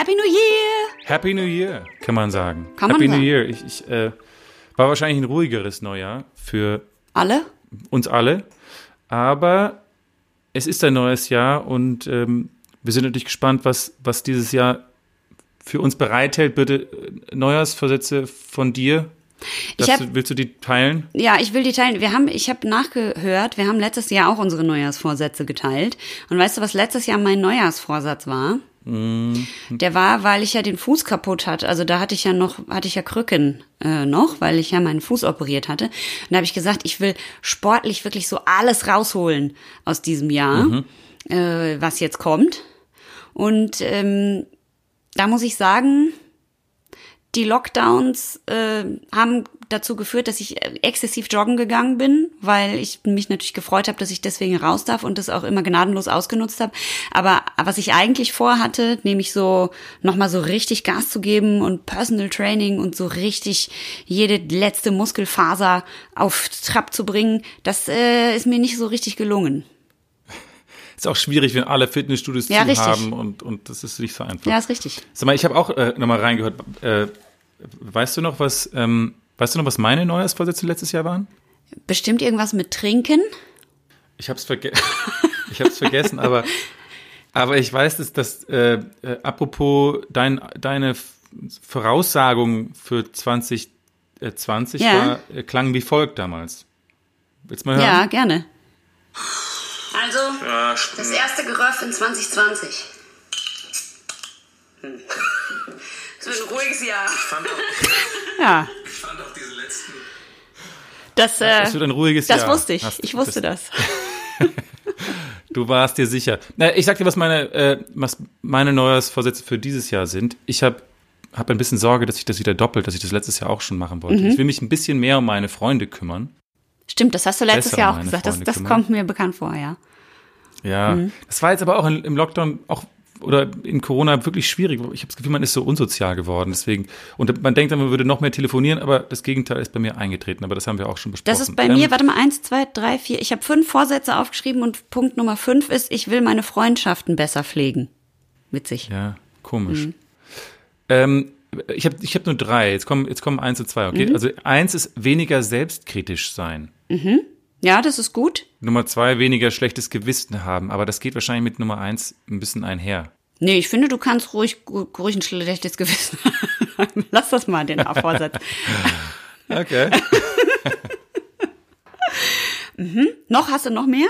Happy New Year! Happy New Year, kann man sagen. Kann man Happy sagen. New Year. Ich, ich äh, war wahrscheinlich ein ruhigeres Neujahr für Alle? uns alle. Aber es ist ein neues Jahr und ähm, wir sind natürlich gespannt, was, was dieses Jahr für uns bereithält. Bitte äh, Neujahrsvorsätze von dir. Hab- du, willst du die teilen? Ja, ich will die teilen. Wir haben, ich habe nachgehört, wir haben letztes Jahr auch unsere Neujahrsvorsätze geteilt. Und weißt du, was letztes Jahr mein Neujahrsvorsatz war? Der war, weil ich ja den Fuß kaputt hatte. Also da hatte ich ja noch, hatte ich ja Krücken äh, noch, weil ich ja meinen Fuß operiert hatte. Und da habe ich gesagt, ich will sportlich wirklich so alles rausholen aus diesem Jahr, äh, was jetzt kommt. Und ähm, da muss ich sagen, die Lockdowns äh, haben dazu geführt, dass ich äh, exzessiv joggen gegangen bin, weil ich mich natürlich gefreut habe, dass ich deswegen raus darf und das auch immer gnadenlos ausgenutzt habe. Aber was ich eigentlich vorhatte, nämlich so nochmal so richtig Gas zu geben und Personal Training und so richtig jede letzte Muskelfaser auf Trab zu bringen, das äh, ist mir nicht so richtig gelungen. Ist auch schwierig, wenn alle Fitnessstudios Ja, zu richtig. haben und, und das ist nicht so einfach. Ja, ist richtig. Sag mal, ich habe auch äh, nochmal reingehört. Äh, weißt du noch, was, ähm, weißt du noch, was meine Neujahrsvorsätze letztes Jahr waren? Bestimmt irgendwas mit Trinken. Ich habe es verge ich hab's vergessen, aber, aber ich weiß, dass das, äh, äh, apropos dein, deine Voraussagung für 2020 Ja. war, äh, klang wie folgt damals. Willst du mal hören? Ja, gerne. Also, das erste Geröff in 2020. Hm. Es wird ein ruhiges Jahr. Ja. Das, äh, Das wird ein ruhiges das Jahr. wusste ich. Hast- ich wusste das. Du warst dir sicher. Na, ich sag dir, was meine, äh, was meine Neujahrsvorsätze für dieses Jahr sind. Ich habe hab ein bisschen Sorge, dass ich das wieder doppelt, dass ich das letztes Jahr auch schon machen wollte. Mhm. Ich will mich ein bisschen mehr um meine Freunde kümmern. Stimmt, das hast du letztes Besser Jahr auch gesagt. Das, Freunde das kommt mir bekannt vor, ja. Ja, Mhm. das war jetzt aber auch in, im Lockdown auch oder in Corona wirklich schwierig. Ich habe das Gefühl, man ist so unsozial geworden. Deswegen und man denkt, dann, man würde noch mehr telefonieren, aber das Gegenteil ist bei mir eingetreten. Aber das haben wir auch schon besprochen. Das ist bei Ähm, mir, warte mal, eins, zwei, drei, vier. Ich habe fünf Vorsätze aufgeschrieben und Punkt Nummer fünf ist, ich will meine Freundschaften besser pflegen. Witzig. Ja, komisch. Mhm. Ähm, ich habe ich hab nur drei. Jetzt kommen, jetzt kommen eins und zwei, okay? Mhm. Also eins ist weniger selbstkritisch sein. Ja, das ist gut. Nummer zwei, weniger schlechtes Gewissen haben. Aber das geht wahrscheinlich mit Nummer eins ein bisschen einher. Nee, ich finde, du kannst ruhig, ruhig ein schlechtes Gewissen haben. Lass das mal, den Vorsatz. Okay. noch, hast du noch mehr?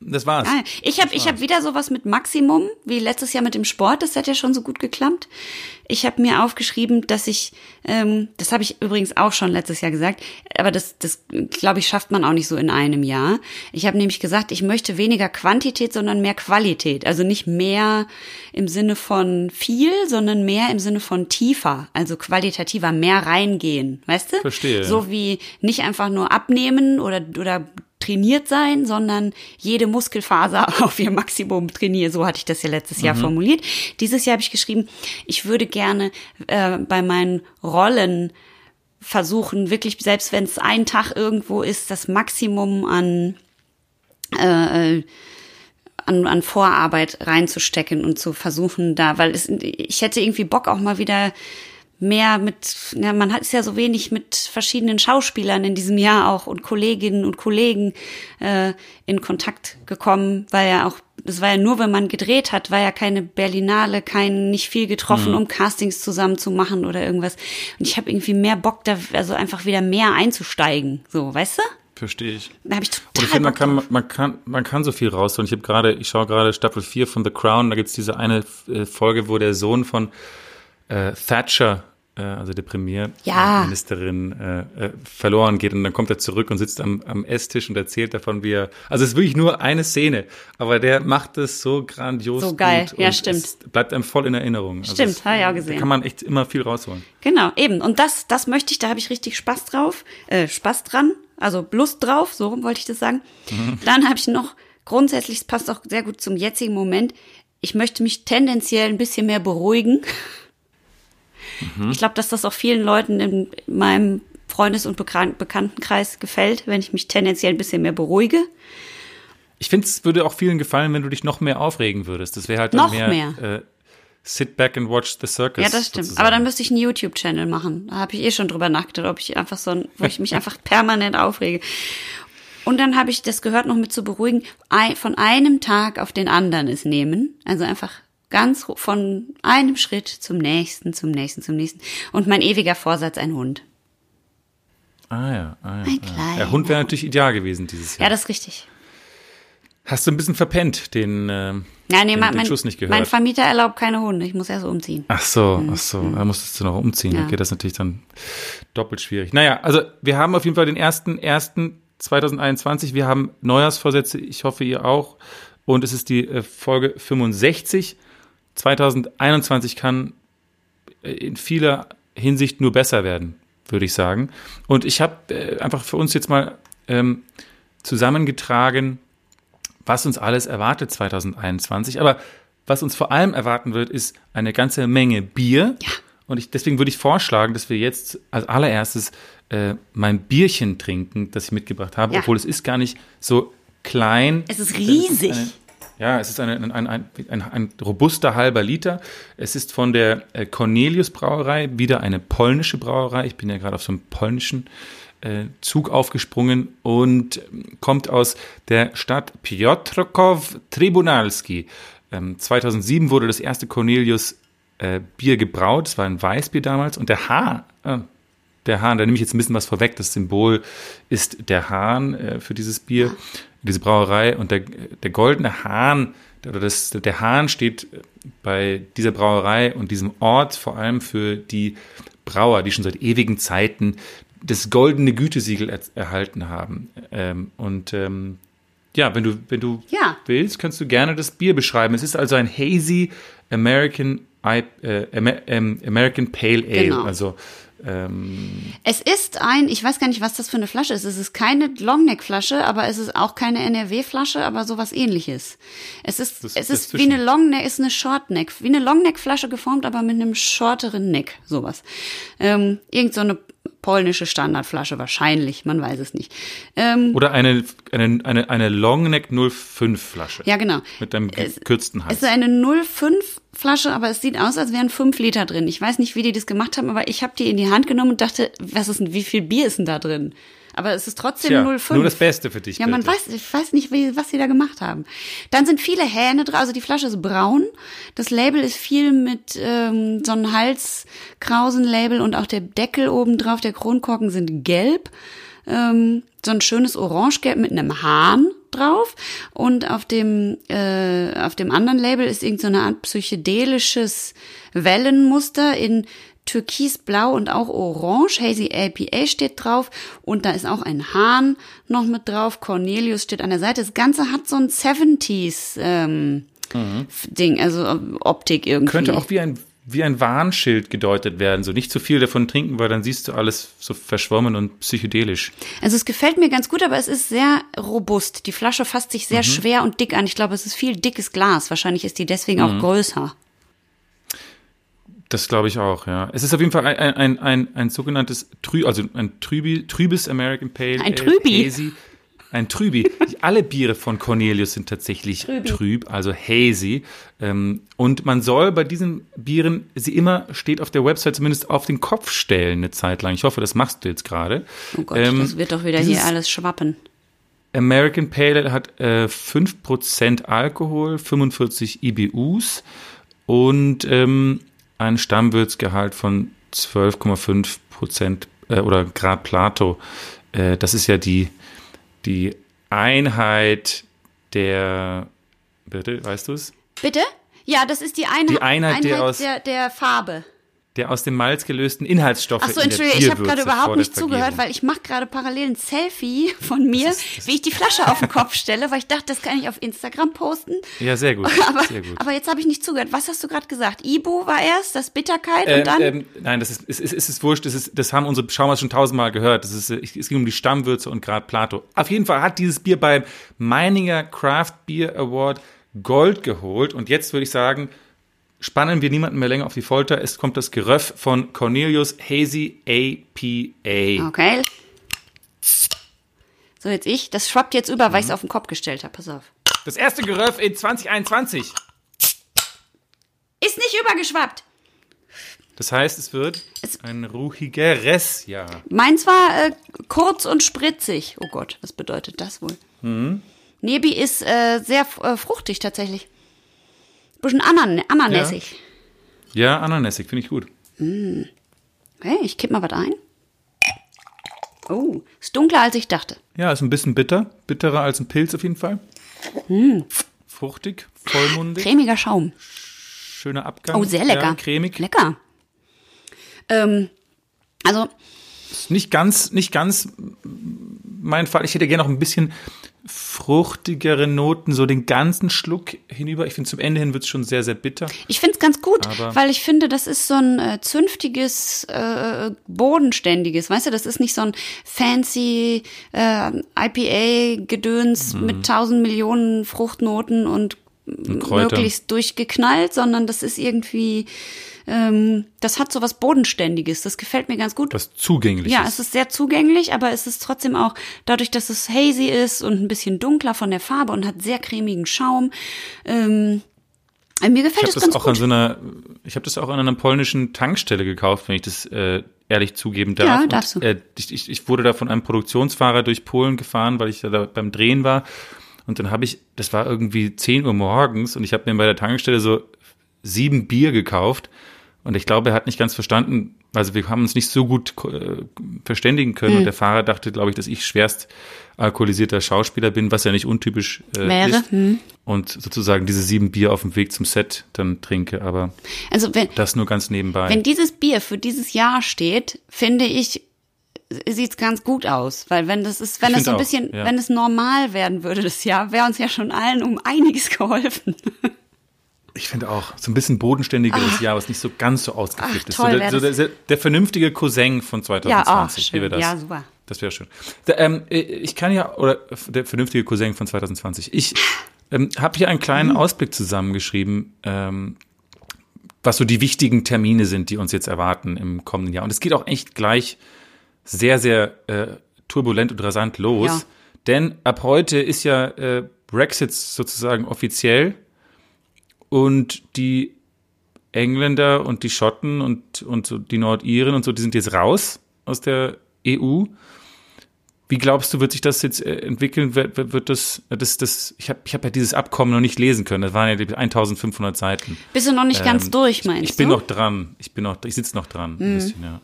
Das war's. Ah, ich habe ich hab wieder sowas mit Maximum, wie letztes Jahr mit dem Sport, das hat ja schon so gut geklappt. Ich habe mir aufgeschrieben, dass ich, ähm, das habe ich übrigens auch schon letztes Jahr gesagt, aber das, das glaube ich, schafft man auch nicht so in einem Jahr. Ich habe nämlich gesagt, ich möchte weniger Quantität, sondern mehr Qualität. Also nicht mehr im Sinne von viel, sondern mehr im Sinne von tiefer, also qualitativer, mehr reingehen, weißt du? Verstehe. So wie nicht einfach nur abnehmen oder, oder trainiert sein, sondern jede Muskelfaser auf ihr Maximum trainieren. So hatte ich das ja letztes Jahr formuliert. Dieses Jahr habe ich geschrieben, ich würde gerne äh, bei meinen Rollen versuchen, wirklich, selbst wenn es ein Tag irgendwo ist, das Maximum an äh, an, an Vorarbeit reinzustecken und zu versuchen da, weil es, ich hätte irgendwie Bock auch mal wieder mehr mit, ja, man hat ist ja so wenig mit verschiedenen Schauspielern in diesem Jahr auch und Kolleginnen und Kollegen äh, in Kontakt gekommen, weil ja auch, das war ja nur, wenn man gedreht hat, war ja keine Berlinale, kein nicht viel getroffen, um Castings zusammen zu machen oder irgendwas. Und ich habe irgendwie mehr Bock, da also einfach wieder mehr einzusteigen, so, weißt du? Verstehe ich. Da habe ich Und total ich finde, man kann, man kann, man kann so viel rausholen. Ich habe gerade, ich schaue gerade Staffel 4 von The Crown, da gibt's diese eine äh, Folge, wo der Sohn von äh, Thatcher, also der Ja. Premierministerin, äh, äh, verloren geht und dann kommt er zurück und sitzt am, am Esstisch und erzählt davon, wie er, also es ist wirklich nur eine Szene, aber der macht es so grandios So geil. Ja, und stimmt. Bleibt einem voll in Erinnerung. Also Stimmt, es, habe ich auch Da gesehen. kann man echt immer viel rausholen. Genau, eben. Und das, das möchte ich, da habe ich richtig Spaß drauf, äh, Spaß dran, also Lust drauf, so rum wollte ich das sagen. Dann habe ich noch, grundsätzlich, es passt auch sehr gut zum jetzigen Moment, ich möchte mich tendenziell ein bisschen mehr beruhigen. Ich glaube, dass das auch vielen Leuten in meinem Freundes- und Bekan Bekanntenkreis gefällt, wenn ich mich tendenziell ein bisschen mehr beruhige. Ich finde, es würde auch vielen gefallen, wenn du dich noch mehr aufregen würdest. Das wäre halt Noch mehr, mehr? Äh, sit back and watch the circus. Ja, das stimmt. sozusagen. Aber dann müsste ich einen YouTube-Channel machen. Da habe ich eh schon drüber nachgedacht, ob ich einfach so ein, wo ich mich einfach permanent aufrege. Und dann habe ich das gehört, noch mit zu beruhigen, von einem Tag auf den anderen es nehmen. Also einfach ganz von einem Schritt zum nächsten, zum nächsten, zum nächsten. Und mein ewiger Vorsatz, ein Hund. Ah ja, ah, ja. Ein ah. kleiner Der Hund wäre natürlich ideal gewesen dieses Jahr. Ja, das ist richtig. Hast du ein bisschen verpennt, den, ähm, Ja, nee, den, mein, den mein, Schuss nicht mein gehört. Vermieter erlaubt keine Hunde. Ich muss erst umziehen. Ach so, ach so, da musstest du noch umziehen. Mhm. Ja. Okay, das ist natürlich dann doppelt schwierig. Naja, also wir haben auf jeden Fall den ersten, ersten 2021. Wir haben Neujahrsvorsätze. Ich hoffe, ihr auch. Und es ist die äh, Folge 65. 2021 kann in vieler Hinsicht nur besser werden, würde ich sagen. Und ich habe äh, einfach für uns jetzt mal ähm, zusammengetragen, was uns alles erwartet 2021. Aber was uns vor allem erwarten wird, ist eine ganze Menge Bier. Ja. Und ich, deswegen würde ich vorschlagen, dass wir jetzt als allererstes äh, mein Bierchen trinken, das ich mitgebracht habe, Ja. obwohl es ist gar nicht so klein. Es ist riesig. eine, ja, es ist ein, ein, ein, ein, robuster halber Liter. Es ist von der äh, Cornelius Brauerei, wieder eine polnische Brauerei. Ich bin ja gerade auf so einem polnischen äh, Zug aufgesprungen und ähm, kommt aus der Stadt Piotrkow Tribunalski. Ähm, 2007 wurde das erste Cornelius äh, Bier gebraut. Es war ein Weißbier damals und der Hahn, der Hahn, da nehme ich jetzt ein bisschen was vorweg. Das Symbol ist der Hahn für dieses Bier, diese Brauerei und der, der goldene Hahn oder das, der Hahn steht bei dieser Brauerei und diesem Ort vor allem für die Brauer, die schon seit ewigen Zeiten das goldene Gütesiegel er, erhalten haben. Ähm, und ähm, ja, wenn du, wenn du Ja. willst, kannst du gerne das Bier beschreiben. Es ist also ein hazy American, I, äh, ähm, American Pale Ale. Genau. Also ähm, Es ist ein, ich weiß gar nicht, was das für eine Flasche ist. Es ist keine Longneck-Flasche, aber es ist auch keine NRW-Flasche, aber sowas ähnliches. Es ist, Das- es ist wie eine Longneck, ist eine Shortneck, wie eine Longneck-Flasche geformt, aber mit einem shorteren Neck, sowas. Ähm, irgend so eine polnische Standardflasche wahrscheinlich, man weiß es nicht. Ähm, oder eine, eine, eine, eine Longneck 05 Flasche. ja, genau. Mit einem Es- gekürzten Es Hals. ist eine 05 Flasche, aber es sieht aus, als wären 5 Liter drin. Ich weiß nicht, wie die das gemacht haben, aber ich habe die in die Hand genommen und dachte, was ist denn, wie viel Bier ist denn da drin? Aber es ist trotzdem Tja, 05. nur das Beste für dich. Ja, man bitte. weiß, ich weiß nicht, wie, was sie da gemacht haben. Dann sind viele Hähne drauf, also die Flasche ist braun. Das Label ist viel mit ähm, so einem Halskrausen-Label und auch der Deckel oben drauf, der Kronkorken sind gelb. Ähm, so ein schönes Orangegelb mit einem Hahn drauf. Und auf dem, äh, auf dem anderen Label ist irgend so eine Art psychedelisches Wellenmuster in Türkisblau und auch Orange. Hazy APA steht drauf. Und da ist auch ein Hahn noch mit drauf. Cornelius steht an der Seite. Das Ganze hat so ein 70s ähm, Ding, also Optik irgendwie. Könnte auch wie ein, wie ein Warnschild gedeutet werden. So nicht zu viel davon trinken, weil dann siehst du alles so verschwommen und psychedelisch. Also es gefällt mir ganz gut, aber es ist sehr robust. Die Flasche fasst sich sehr schwer und dick an. Ich glaube, es ist viel dickes Glas. Wahrscheinlich ist die deswegen auch größer. Das glaube ich auch, ja. Es ist auf jeden Fall ein, ein, ein, ein, ein sogenanntes Trü, also ein Trübi, trübes American Pale. Ein Trübi? Hazy. Ein Trübi. Alle Biere von Cornelius sind tatsächlich trüb, also hazy. Ähm, und man soll bei diesen Bieren sie immer, steht auf der Website zumindest auf den Kopf stellen eine Zeit lang. Ich hoffe, das machst du jetzt gerade. Oh Gott, Ähm, das wird doch wieder hier alles schwappen. American Pale Ale hat äh, 5% Alkohol, 45 IBUs und ähm, ein Stammwürzgehalt von 12,5% äh, oder Grad Plato. Äh, das ist ja die, die Einheit der, bitte, weißt du es? Bitte? Ja, das ist die Einheit, Die Einheit, die aus- der, der Farbe. Der aus dem Malz gelösten Inhaltsstoffe Ach so, Entschuldigung, ich habe gerade überhaupt nicht zugehört, weil ich mache gerade parallel ein Selfie von mir, wie ich die Flasche auf den Kopf stelle, weil ich dachte, das kann ich auf Instagram posten. Ja, sehr gut, Aber, sehr gut. aber jetzt habe ich nicht zugehört. Was hast du gerade gesagt? Ibu war erst, das Bitterkeit Ähm, und dann? ähm, nein, das ist, es ist, es ist wurscht. Das, ist, das haben unsere Schaumer schon tausendmal gehört. Das ist, es ging um die Stammwürze und Grad Plato. Auf jeden Fall hat dieses Bier beim Meininger Craft Beer Award Gold geholt. Und jetzt würde ich sagen, spannen wir niemanden mehr länger auf die Folter. Es kommt das Geröff von Cornelius Hazy APA. Okay. So, jetzt ich. Das schwappt jetzt über, weil Mhm. ich es auf den Kopf gestellt habe. Pass auf. Das erste Geröff in 2021. Ist nicht rübergeschwappt. Das heißt, es wird Es- ein ruhigeres Jahr. Meins war äh, kurz und spritzig. Oh Gott, was bedeutet das wohl? Mhm. Nebi ist äh, sehr äh, fruchtig tatsächlich. Bisschen anan ananässig. Ja, ananässig, finde ich gut. Hey, ich kipp mal was ein. Oh, ist dunkler als ich dachte. Ja, ist ein bisschen bitter. Bitterer als ein Pilz auf jeden Fall. Hm. Fruchtig, vollmundig, Cremiger Schaum. schöner Abgang. Oh, sehr lecker. Ja, cremig. Lecker. Ähm, also, Nicht ganz, nicht ganz mein Fall. Ich hätte gerne noch ein bisschen fruchtigere Noten, so den ganzen Schluck hinüber. Ich finde, zum Ende hin wird es schon sehr, sehr bitter. ich find's ganz gut, Aber- weil ich finde, das ist so ein äh, zünftiges, äh, bodenständiges, weißt du, das ist nicht so ein fancy äh, IPA-Gedöns Mhm. mit tausend Millionen Fruchtnoten und möglichst durchgeknallt, sondern das ist irgendwie, ähm, das hat so was Bodenständiges. Das gefällt mir ganz gut. Was zugänglich Ja, es ist sehr zugänglich, aber es ist trotzdem auch dadurch, dass es hazy ist und ein bisschen dunkler von der Farbe und hat sehr cremigen Schaum. Ähm, äh, mir Ich gefällt habe es das ganz auch an gut. so einer, ich habe das auch an einer polnischen Tankstelle gekauft, wenn ich das äh, ehrlich zugeben darf. Ja, Und, darfst du. Äh, ich, ich, ich wurde da von einem Produktionsfahrer durch Polen gefahren, weil ich da beim Drehen war. Und dann habe ich, das war irgendwie 10 Uhr morgens und ich habe mir bei der Tankstelle so sieben Bier gekauft. Und ich glaube, er hat nicht ganz verstanden, also wir haben uns nicht so gut äh, verständigen können. Hm. Und der Fahrer dachte, glaube ich, dass ich schwerst alkoholisierter Schauspieler bin, was ja nicht untypisch äh, Wäre, ist. hm. Und sozusagen diese sieben Bier auf dem Weg zum Set dann trinke. Aber Also wenn, das nur ganz nebenbei. wenn dieses Bier für dieses Jahr steht, finde ich, sieht's ganz gut aus. Weil wenn das ist, wenn Ich es so ein find auch, bisschen, ja. wenn es normal werden würde das Jahr, wäre uns ja schon allen um einiges geholfen. Ich finde auch so ein bisschen bodenständigeres Jahr, was nicht so ganz so ausgeflippt ist. so der, so der, der vernünftige Cousin von 2020. Ja, oh, das. Ja, super. Das wäre schön. Der, ähm, ich kann ja, oder der vernünftige Cousin von 2020. Ich ähm, habe hier einen kleinen Mhm. Ausblick zusammengeschrieben, ähm, was so die wichtigen Termine sind, die uns jetzt erwarten im kommenden Jahr. Und es geht auch echt gleich sehr, sehr äh, turbulent und rasant los. Ja. Denn ab heute ist ja äh, Brexit sozusagen offiziell und die Engländer und die Schotten und, und so die Nordiren und so, die sind jetzt raus aus der EU. Wie glaubst du, wird sich das jetzt äh, entwickeln? Wird, wird, das, das, das, ich habe ich hab ja dieses Abkommen noch nicht lesen können. Das waren ja die 1500 Seiten. Bist du noch nicht ganz Ähm, durch, meinst Ich bin du? noch dran. Ich bin noch, ich sitze noch dran. Mhm. Bisschen, ja.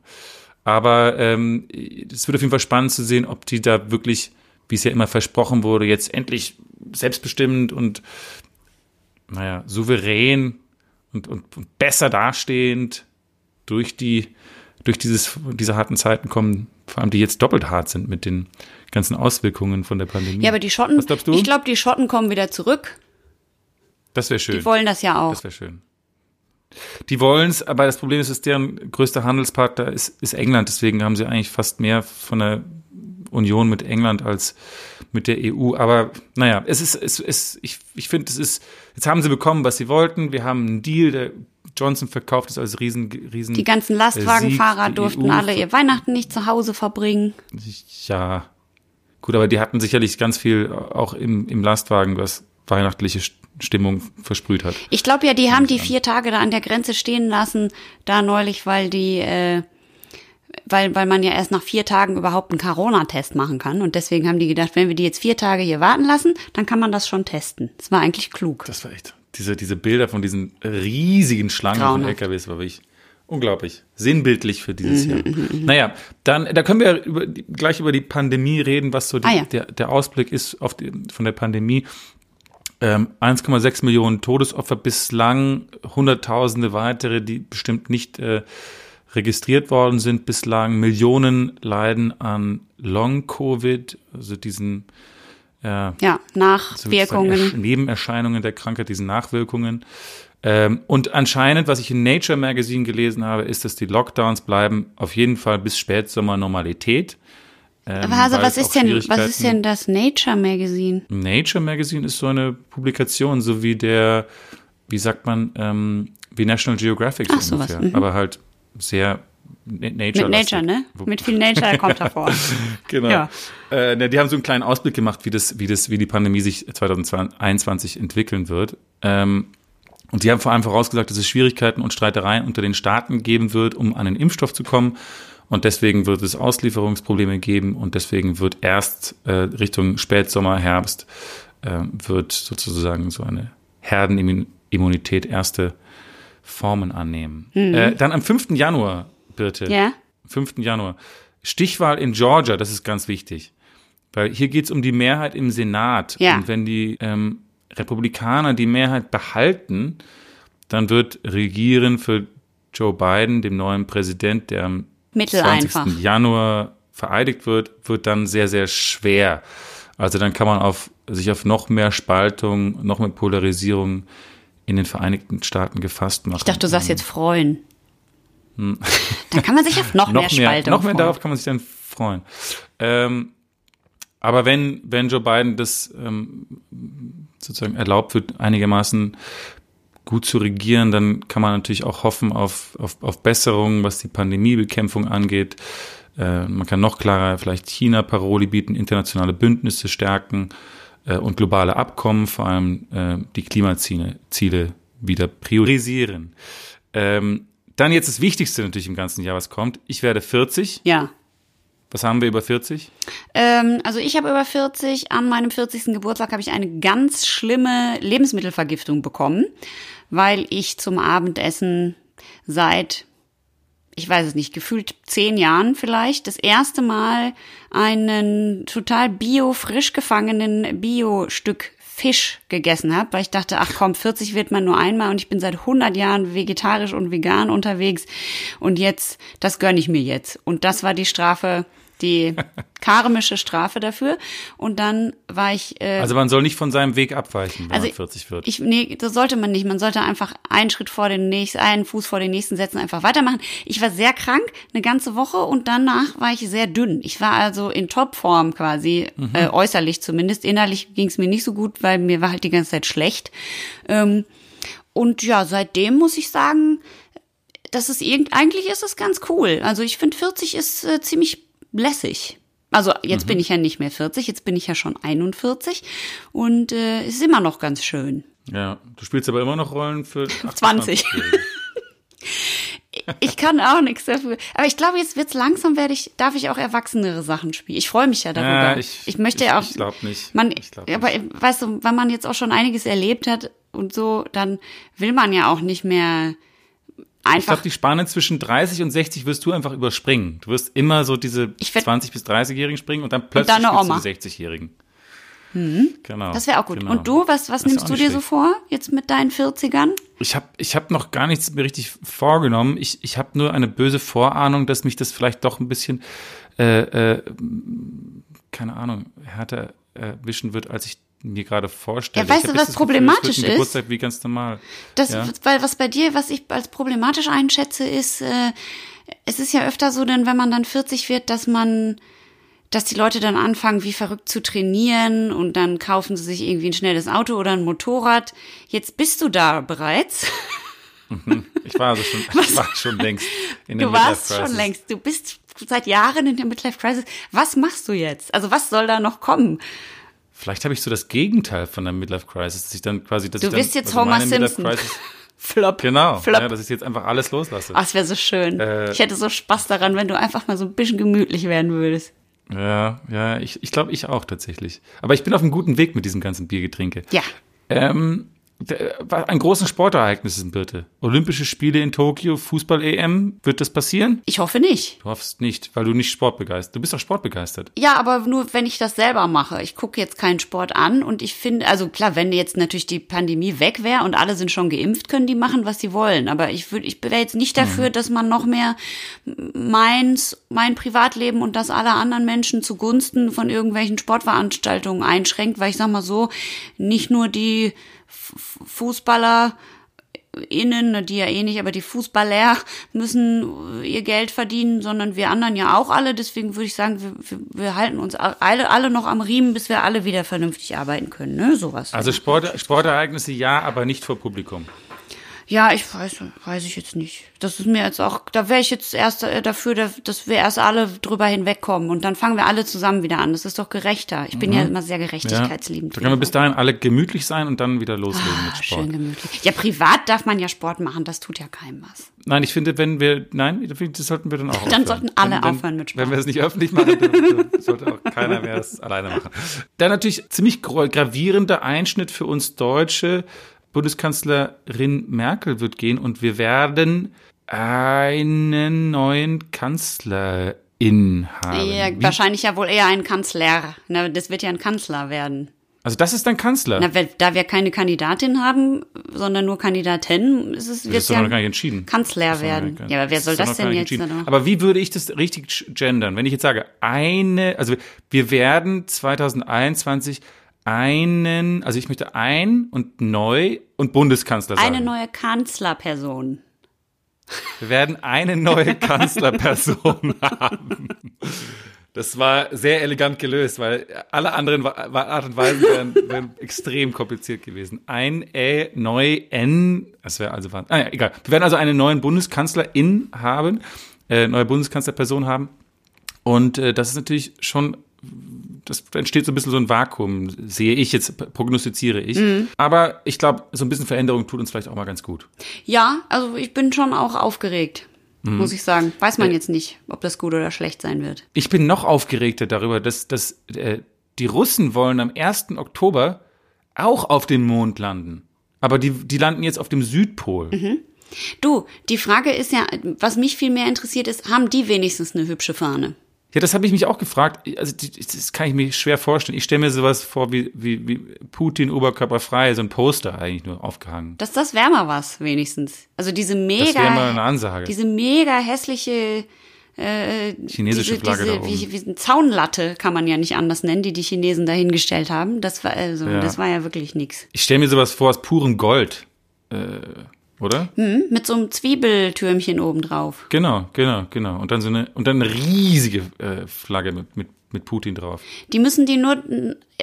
Aber ähm, es wird auf jeden Fall spannend zu sehen, ob die da wirklich, wie es ja immer versprochen wurde, jetzt endlich selbstbestimmt und naja, souverän und, und, und besser dastehend durch die, durch dieses, diese harten Zeiten kommen, vor allem die jetzt doppelt hart sind mit den ganzen Auswirkungen von der Pandemie. ja, aber die Schotten, ich glaube, die Schotten kommen wieder zurück. das wäre schön. Die wollen das ja auch. Das wäre schön. Die wollen es, aber das Problem ist, dass deren größter Handelspartner ist, ist England. Deswegen haben sie eigentlich fast mehr von der Union mit England als mit der EU. Aber naja, es ist, es ist ich, ich finde, es ist, jetzt haben sie bekommen, was sie wollten. Wir haben einen Deal, der Johnson verkauft es als riesen, riesen. Die ganzen Lastwagenfahrer Sieg. Die durften EU alle ihr Weihnachten nicht zu Hause verbringen. Ja, gut, aber die hatten sicherlich ganz viel auch im, im Lastwagen, was weihnachtliche Stimmung versprüht hat. Ich glaube ja, die haben die vier Tage da an der Grenze stehen lassen, da neulich, weil die, äh, weil, weil man ja erst nach vier Tagen überhaupt einen Corona-Test machen kann. Und deswegen haben die gedacht, wenn wir die jetzt vier Tage hier warten lassen, dann kann man das schon testen. Das war eigentlich klug. Das war echt. Diese, diese Bilder von diesen riesigen Schlangen von. LKWs war wirklich unglaublich. Sinnbildlich für dieses Jahr. Naja, dann, da können wir über, gleich über die Pandemie reden, was so die, Ah, ja. der, der Ausblick ist auf die, von der Pandemie. Ähm, 1,6 Millionen Todesopfer bislang, Hunderttausende weitere, die bestimmt nicht äh, registriert worden sind bislang. Millionen leiden an Long-Covid, also diesen äh, Ja, Nachwirkungen. Ersch- Nebenerscheinungen der Krankheit, diesen Nachwirkungen. Ähm, und anscheinend, was ich in Nature Magazine gelesen habe, ist, dass die Lockdowns bleiben auf jeden Fall bis Spätsommer Normalität. Ähm, Aber also, was ist denn, was ist denn das Nature Magazine? Nature Magazine ist so eine Publikation, so wie der, wie sagt man, ähm, wie National Geographic Ach, sowas, ungefähr. mhm. Aber halt sehr na- Nature. Mit Nature, ne? Mit viel Nature kommt davor. Genau. Ja. Äh, die haben so einen kleinen Ausblick gemacht, wie das, wie das, wie die Pandemie sich 2021 entwickeln wird. Ähm, Und die haben vor allem vorausgesagt, dass es Schwierigkeiten und Streitereien unter den Staaten geben wird, um an den Impfstoff zu kommen. Und deswegen wird es Auslieferungsprobleme geben und deswegen wird erst äh, Richtung Spätsommer, Herbst, äh, wird sozusagen so eine Herdenimmunität erste Formen annehmen. Mhm. Äh, dann am 5. Januar, Birte. Ja. 5. Januar. Stichwahl in Georgia, das ist ganz wichtig. Weil hier geht es um die Mehrheit im Senat. Ja. Und wenn die ähm, Republikaner die Mehrheit behalten, dann wird Regieren für Joe Biden, dem neuen Präsident, der am Mittel 20. einfach. Januar vereidigt wird, wird dann sehr, sehr schwer. Also dann kann man auf, sich auf noch mehr Spaltung, noch mehr Polarisierung in den Vereinigten Staaten gefasst machen. Ich dachte, du sagst jetzt freuen. Hm. Dann kann man sich auf noch, mehr Spaltung Noch mehr freuen. darauf kann man sich dann freuen. Ähm, aber wenn, wenn Joe Biden das ähm, sozusagen erlaubt wird, einigermaßen gut zu regieren, dann kann man natürlich auch hoffen auf, auf, auf Besserungen, was die Pandemiebekämpfung angeht. Äh, man kann noch klarer vielleicht China Paroli bieten, internationale Bündnisse stärken äh, und globale Abkommen, vor allem äh, die Klimaziele Ziele wieder priorisieren. Ähm, dann jetzt das Wichtigste natürlich im ganzen Jahr, was kommt. Ich werde 40. Ja. Was haben wir über 40? Ähm, also ich habe über 40, an meinem 40. Geburtstag habe ich eine ganz schlimme Lebensmittelvergiftung bekommen, weil ich zum Abendessen seit, ich weiß es nicht, gefühlt zehn Jahren vielleicht, das erste Mal einen total bio, frisch gefangenen Bio-Stück Fisch gegessen habe, weil ich dachte, ach komm, 40 wird man nur einmal und ich bin seit 100 Jahren vegetarisch und vegan unterwegs und jetzt, das gönne ich mir jetzt. Und das war die Strafe, die karmische Strafe dafür. Und dann war ich. Äh, Also man soll nicht von seinem Weg abweichen, wenn also man 40 wird. Ich, nee, das sollte man nicht. Man sollte einfach einen Schritt vor den nächsten, einen Fuß vor den nächsten setzen, einfach weitermachen. Ich war sehr krank, eine ganze Woche und danach war ich sehr dünn. Ich war also in Topform quasi, Mhm. äh, äußerlich zumindest. Innerlich ging es mir nicht so gut, weil mir war halt die ganze Zeit schlecht. Ähm, und ja, seitdem muss ich sagen, das ist irgend, eigentlich ist es ganz cool. Also ich finde 40 ist äh, ziemlich lässig. Also jetzt Mhm. bin ich ja nicht mehr 40, jetzt bin ich ja schon 41 und äh, ist immer noch ganz schön. ja, du spielst aber immer noch Rollen für 20. 28-Jährige. Ich kann auch nichts dafür. Aber ich glaube, jetzt wird's langsam, werde ich, darf ich auch erwachsenere Sachen spielen. Ich freue mich ja darüber. Ja, ich- möchte ich- ja auch. ich glaub nicht. Man, Ich glaub aber weißt du, wenn man jetzt auch schon einiges erlebt hat und so, dann will man ja auch nicht mehr Ich einfach. glaube, die Spanne zwischen 30 und 60 wirst du einfach überspringen. Du wirst immer so diese Ich werd- 20 bis 30-Jährigen springen und dann plötzlich dann eine spielst du die 60-Jährigen. Genau. das wäre auch gut. Genau. Und du, was, was Das nimmst du dir so schlecht. vor, jetzt mit deinen 40ern? Ich habe ich hab noch gar nichts mir richtig vorgenommen. Ich, ich habe nur eine böse Vorahnung, dass mich das vielleicht doch ein bisschen, äh, äh, keine Ahnung, härter erwischen wird, als ich mir gerade vorstelle. Ja, weißt du, was das Gefühl, problematisch ein ist? Geburtstag wie ganz normal. Das, Ja. weil was bei dir, was ich als problematisch einschätze, ist, äh, es ist ja öfter so, denn wenn man dann 40 wird, dass man, dass die Leute dann anfangen, wie verrückt zu trainieren und dann kaufen sie sich irgendwie ein schnelles Auto oder ein Motorrad. Jetzt bist du da bereits. Ich war also schon, ich war schon längst in der Du warst schon längst. Du bist seit Jahren in der Midlife Crisis. Was machst du jetzt? Also was soll da noch kommen? Vielleicht habe ich so das Gegenteil von der Midlife Crisis, dass ich dann quasi, dass Du ich dann, bist jetzt also Homer Simpson. Flop. genau, Flop. ja, dass ich jetzt einfach alles loslasse. Ach, es wäre so schön. Äh, ich hätte so Spaß daran, wenn du einfach mal so ein bisschen gemütlich werden würdest. Ja, ja, ich, ich glaube, ich auch tatsächlich. Aber ich bin auf einem guten Weg mit diesem ganzen Biergetränke. Ja. Ähm, der- war ein großes Sportereignis in Birte. Olympische Spiele in Tokio, Fußball-EM. Wird das passieren? Ich hoffe nicht. Du hoffst nicht, weil du nicht sportbegeistert. Du bist doch sportbegeistert. Ja, aber nur wenn ich das selber mache. Ich gucke jetzt keinen Sport an und ich finde, also klar, wenn jetzt natürlich die Pandemie weg wäre und alle sind schon geimpft, können die machen, was sie wollen. Aber ich würde, ich wäre jetzt nicht dafür, dass man noch mehr meins, mein Privatleben und das aller anderen Menschen zugunsten von irgendwelchen Sportveranstaltungen einschränkt, weil ich sag mal so, nicht nur die Fußballer innen, die ja eh nicht, aber die Fußballer müssen ihr Geld verdienen, sondern wir anderen ja auch alle. Deswegen würde ich sagen, wir, wir, wir halten uns alle, alle noch am Riemen, bis wir alle wieder vernünftig arbeiten können. Ne? Sowas. Also Sport, Sportereignisse ja, aber nicht vor Publikum. Ja, ich weiß, weiß ich jetzt nicht. Das ist mir jetzt auch, da wäre ich jetzt erst äh, dafür, da- dass wir erst alle drüber hinwegkommen und dann fangen wir alle zusammen wieder an. Das ist doch gerechter. Ich bin ja immer sehr Ja. gerechtigkeitsliebend. Da können wir bis dahin alle gemütlich sein und dann wieder loslegen mit Ah, Sport. Schön gemütlich. Ja, privat darf man ja Sport machen, das tut ja keinem was. Nein, ich finde, wenn wir, nein, das sollten wir dann auch Dann aufhören. sollten alle wenn, wenn, aufhören mit Sport. Wenn wir es nicht öffentlich machen, dann, dann sollte auch keiner mehr das alleine machen. Dann natürlich ziemlich gra- gravierender Einschnitt für uns Deutsche. Bundeskanzlerin Merkel wird gehen und wir werden einen neuen Kanzlerin haben. Ja, Wie- wahrscheinlich ja wohl eher ein Kanzler. Na, das wird ja ein Kanzler werden. also das ist dann Kanzler. Na, da wir keine Kandidatin haben, sondern nur Kandidatin, ist es das wird ist ja noch gar nicht entschieden. Kanzler Das werden. Ja, aber wer soll das gar denn jetzt? Aber wie würde ich das richtig gendern? Wenn ich jetzt sage, eine, also wir werden 2021 einen, also ich möchte ein und neu und Bundeskanzler sagen. Eine neue Kanzlerperson. Wir werden eine neue Kanzlerperson haben. Das war sehr elegant gelöst, weil alle anderen Art und Weisen wären, wären extrem kompliziert gewesen. Ein Ä, neu, N, das wäre also, ah ja, egal. Wir werden also einen neuen Bundeskanzlerin haben, äh, neue Bundeskanzlerperson haben. Und äh, das ist natürlich schon, das da entsteht so ein bisschen so ein Vakuum, sehe ich jetzt, prognostiziere ich. Aber ich glaube, so ein bisschen Veränderung tut uns vielleicht auch mal ganz gut. Ja, also ich bin schon auch aufgeregt, Mhm. muss ich sagen. Weiß man jetzt nicht, ob das gut oder schlecht sein wird. Ich bin noch aufgeregter darüber, dass, dass äh, die Russen wollen am 1. Oktober auch auf dem Mond landen. Aber die, die landen jetzt auf dem Südpol. Du, die Frage ist ja, was mich viel mehr interessiert ist, haben die wenigstens eine hübsche Fahne? Ja, das habe ich mich auch gefragt. Also das kann ich mir schwer vorstellen. Ich stelle mir sowas vor wie, wie, wie Putin oberkörperfrei, so ein Poster eigentlich nur aufgehangen. Das, das wäre mal was, wenigstens. Also diese mega, Das wäre mal eine Ansage. diese mega hässliche äh, Chinesische diese, Flagge diese, da oben. Wie, wie eine Zaunlatte kann man ja nicht anders nennen, die die Chinesen dahingestellt haben. Das war also, Ja. das war ja wirklich nix. Ich stelle mir sowas vor aus purem Gold. Äh, oder? Hm, mit so einem Zwiebeltürmchen oben drauf. Genau, genau, genau. Und dann so eine, und dann eine riesige äh, Flagge mit, mit, mit Putin drauf. Die müssen die nur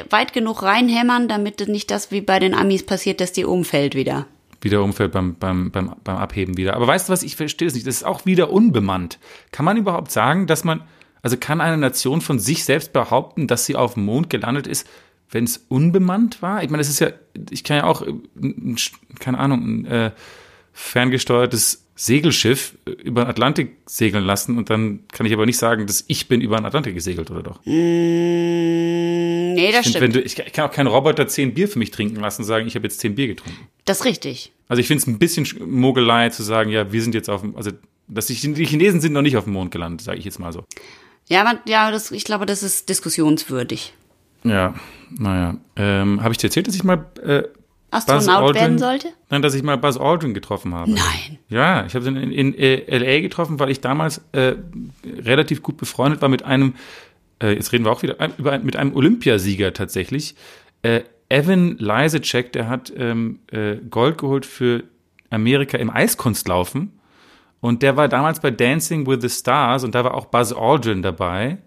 weit genug reinhämmern, damit nicht das wie bei den Amis passiert, dass die umfällt wieder. wieder umfällt beim, beim, beim, beim Abheben wieder. Aber weißt du was, ich verstehe es nicht. Das ist auch wieder unbemannt. Kann man überhaupt sagen, dass man, also kann eine Nation von sich selbst behaupten, dass sie auf dem Mond gelandet ist, wenn es unbemannt war? Ich meine, das ist ja, ich kann ja auch, äh, ein, ein, keine Ahnung, ein äh, ferngesteuertes Segelschiff über den Atlantik segeln lassen und dann kann ich aber nicht sagen, dass ich bin über den Atlantik gesegelt, oder doch? Mm, nee, das Ich, stimmt. find, wenn du, ich, ich kann auch keinen Roboter zehn Bier für mich trinken lassen und sagen, ich habe jetzt zehn Bier getrunken. das ist richtig. Also ich finde es ein bisschen Sch- Mogelei zu sagen, ja, wir sind jetzt auf dem, also dass die, Chinesen sind noch nicht auf dem Mond gelandet, sage ich jetzt mal so. Ja, aber, ja, das, ich glaube, das ist diskussionswürdig. Ja, naja. Ähm, habe ich dir erzählt, dass ich mal äh, Astronaut Aldrin- werden sollte? Nein, dass ich mal Buzz Aldrin getroffen habe. Nein. Ja, ich habe ihn in, in, äh, LA getroffen, weil ich damals äh, relativ gut befreundet war mit einem, äh, jetzt reden wir auch wieder, über mit einem Olympiasieger tatsächlich. Äh, Evan Leisacek, der hat ähm, äh, Gold geholt für Amerika im Eiskunstlaufen. Und der war damals bei Dancing with the Stars und da war auch Buzz Aldrin dabei,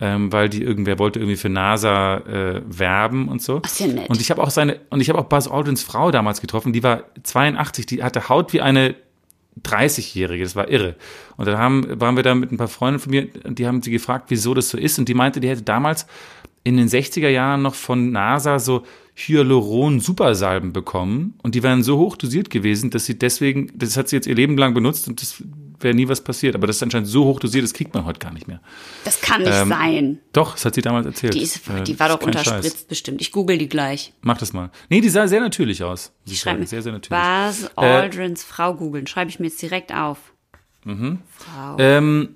ähm, weil die irgendwer wollte irgendwie für NASA äh, werben und so. Ach, ja nett. Und ich habe auch seine und ich habe auch Buzz Aldrins Frau damals getroffen, die war 82, die hatte Haut wie eine 30-Jährige, das war irre. Und dann haben, waren wir da mit ein paar Freunden von mir, und die haben sie gefragt, wieso das so ist. Und die meinte, die hätte damals in den 60er Jahren noch von NASA so Hyaluron-Supersalben bekommen. Und die wären so hoch dosiert gewesen, dass sie deswegen, das hat sie jetzt ihr Leben lang benutzt und das wäre nie was passiert. Aber das ist anscheinend so hoch dosiert, das kriegt man heute gar nicht mehr. Das kann nicht Ähm, sein. Doch, das hat sie damals erzählt. Die, ist, Äh, die war das doch unterspritzt Scheiß. bestimmt. Ich google die gleich. Mach das mal. Nee, die sah sehr natürlich aus. muss Ich sagen. schreibe mir sehr, sehr natürlich. Buzz Aldrins Frau googeln. Schreibe ich mir jetzt direkt auf. Frau Ähm.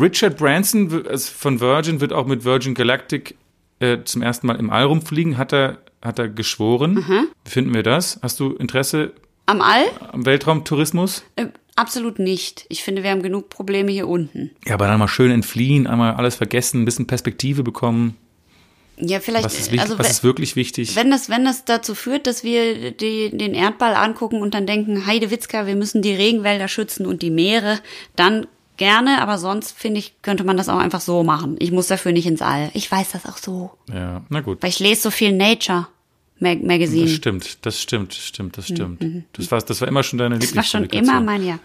Richard Branson von Virgin wird auch mit Virgin Galactic äh, zum ersten Mal im All rumfliegen, hat er, hat er geschworen. Mhm. Wie finden wir das? Hast du Interesse Am All? am Weltraumtourismus? Absolut nicht. Ich finde, wir haben genug Probleme hier unten. Ja, aber dann mal schön entfliehen, einmal alles vergessen, ein bisschen Perspektive bekommen. Ja, vielleicht. Was ist, wichtig, also, was ist wirklich wichtig? wenn das, wenn das dazu führt, dass wir die, den Erdball angucken und dann denken, Heidewitzka, wir müssen die Regenwälder schützen und die Meere, dann gerne, aber sonst finde ich, könnte man das auch einfach so machen. Ich muss dafür nicht ins All. Ich weiß das auch so. Ja, na gut. Weil ich lese so viel Nature. Mag Magazine. Das stimmt, das stimmt, das stimmt, das stimmt. Mhm. Das, war, das war immer schon deine Das war schon immer mein Jahr.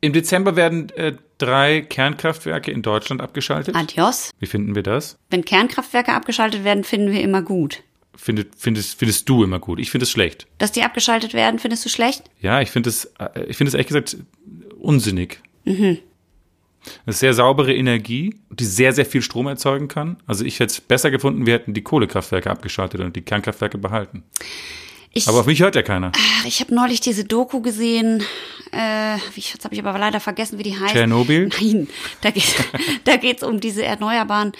Im Dezember werden äh, drei Kernkraftwerke in Deutschland abgeschaltet. Adios. Wie finden wir das? Wenn Kernkraftwerke abgeschaltet werden, finden wir immer gut. Findet, findest, findest du immer gut? Ich finde es schlecht. Dass die abgeschaltet werden, findest du schlecht? Ja, ich finde es, äh, ich finde es ehrlich gesagt unsinnig. Mhm. Eine sehr saubere Energie, die sehr, sehr viel Strom erzeugen kann. Also ich hätte es besser gefunden, wir hätten die Kohlekraftwerke abgeschaltet und die Kernkraftwerke behalten. Ich, Aber auf mich hört ja keiner. Ich habe neulich diese Doku gesehen. Äh, jetzt habe ich aber leider vergessen, wie die heißt. Tschernobyl? Nein, da geht da geht's um diese erneuerbaren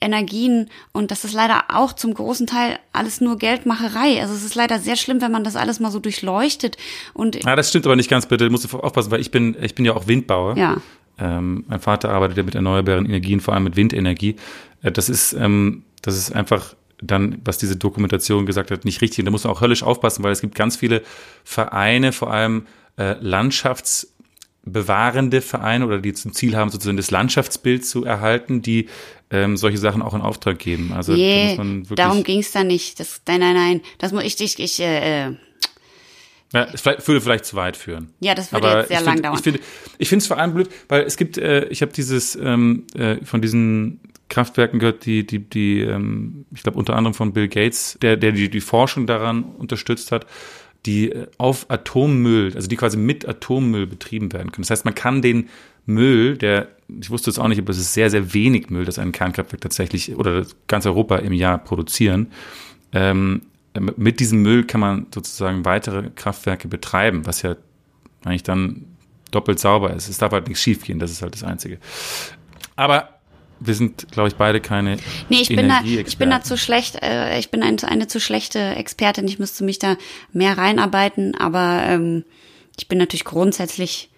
Energien und das ist leider auch zum großen Teil alles nur Geldmacherei. Also es ist leider sehr schlimm, wenn man das alles mal so durchleuchtet und. Ja, das stimmt aber nicht ganz. Bitte, musst du aufpassen, weil ich bin ich bin ja auch Windbauer. Ja. Ähm, mein Vater arbeitet ja mit erneuerbaren Energien, vor allem mit Windenergie. Äh, das ist ähm, das ist einfach dann, was diese Dokumentation gesagt hat, nicht richtig. Und da muss man auch höllisch aufpassen, weil es gibt ganz viele Vereine, vor allem äh, landschaftsbewahrende Vereine oder die zum Ziel haben, sozusagen das Landschaftsbild zu erhalten, die ähm, solche Sachen auch in Auftrag geben. Also nee, da darum ging es da nicht. Das, nein, nein, nein. Das muss ich, ich, ich äh, äh ja, es würde vielleicht zu weit führen. Ja, das würde Aber jetzt sehr lang find, dauern. Ich finde ich finde es vor allem blöd, weil es gibt, äh, ich habe dieses ähm, äh, von diesen Kraftwerken gehört, die, die, die, ähm, ich glaube unter anderem von Bill Gates, der, der die, die Forschung daran unterstützt hat, die äh, auf Atommüll, also die quasi mit Atommüll betrieben werden können. Das heißt, man kann den Müll, der, ich wusste es auch nicht, aber es ist sehr, sehr wenig Müll, das ein Kernkraftwerk tatsächlich oder ganz Europa im Jahr produzieren. Ähm, mit diesem Müll kann man sozusagen weitere Kraftwerke betreiben, was ja eigentlich dann doppelt sauber ist. Es darf halt nichts schiefgehen, das ist halt das Einzige. Aber wir sind, glaube ich, beide keine Nee, ich bin da, ich bin da zu schlecht, äh, ich bin eine, eine zu schlechte Expertin, ich müsste mich da mehr reinarbeiten, aber ähm, ich bin natürlich grundsätzlich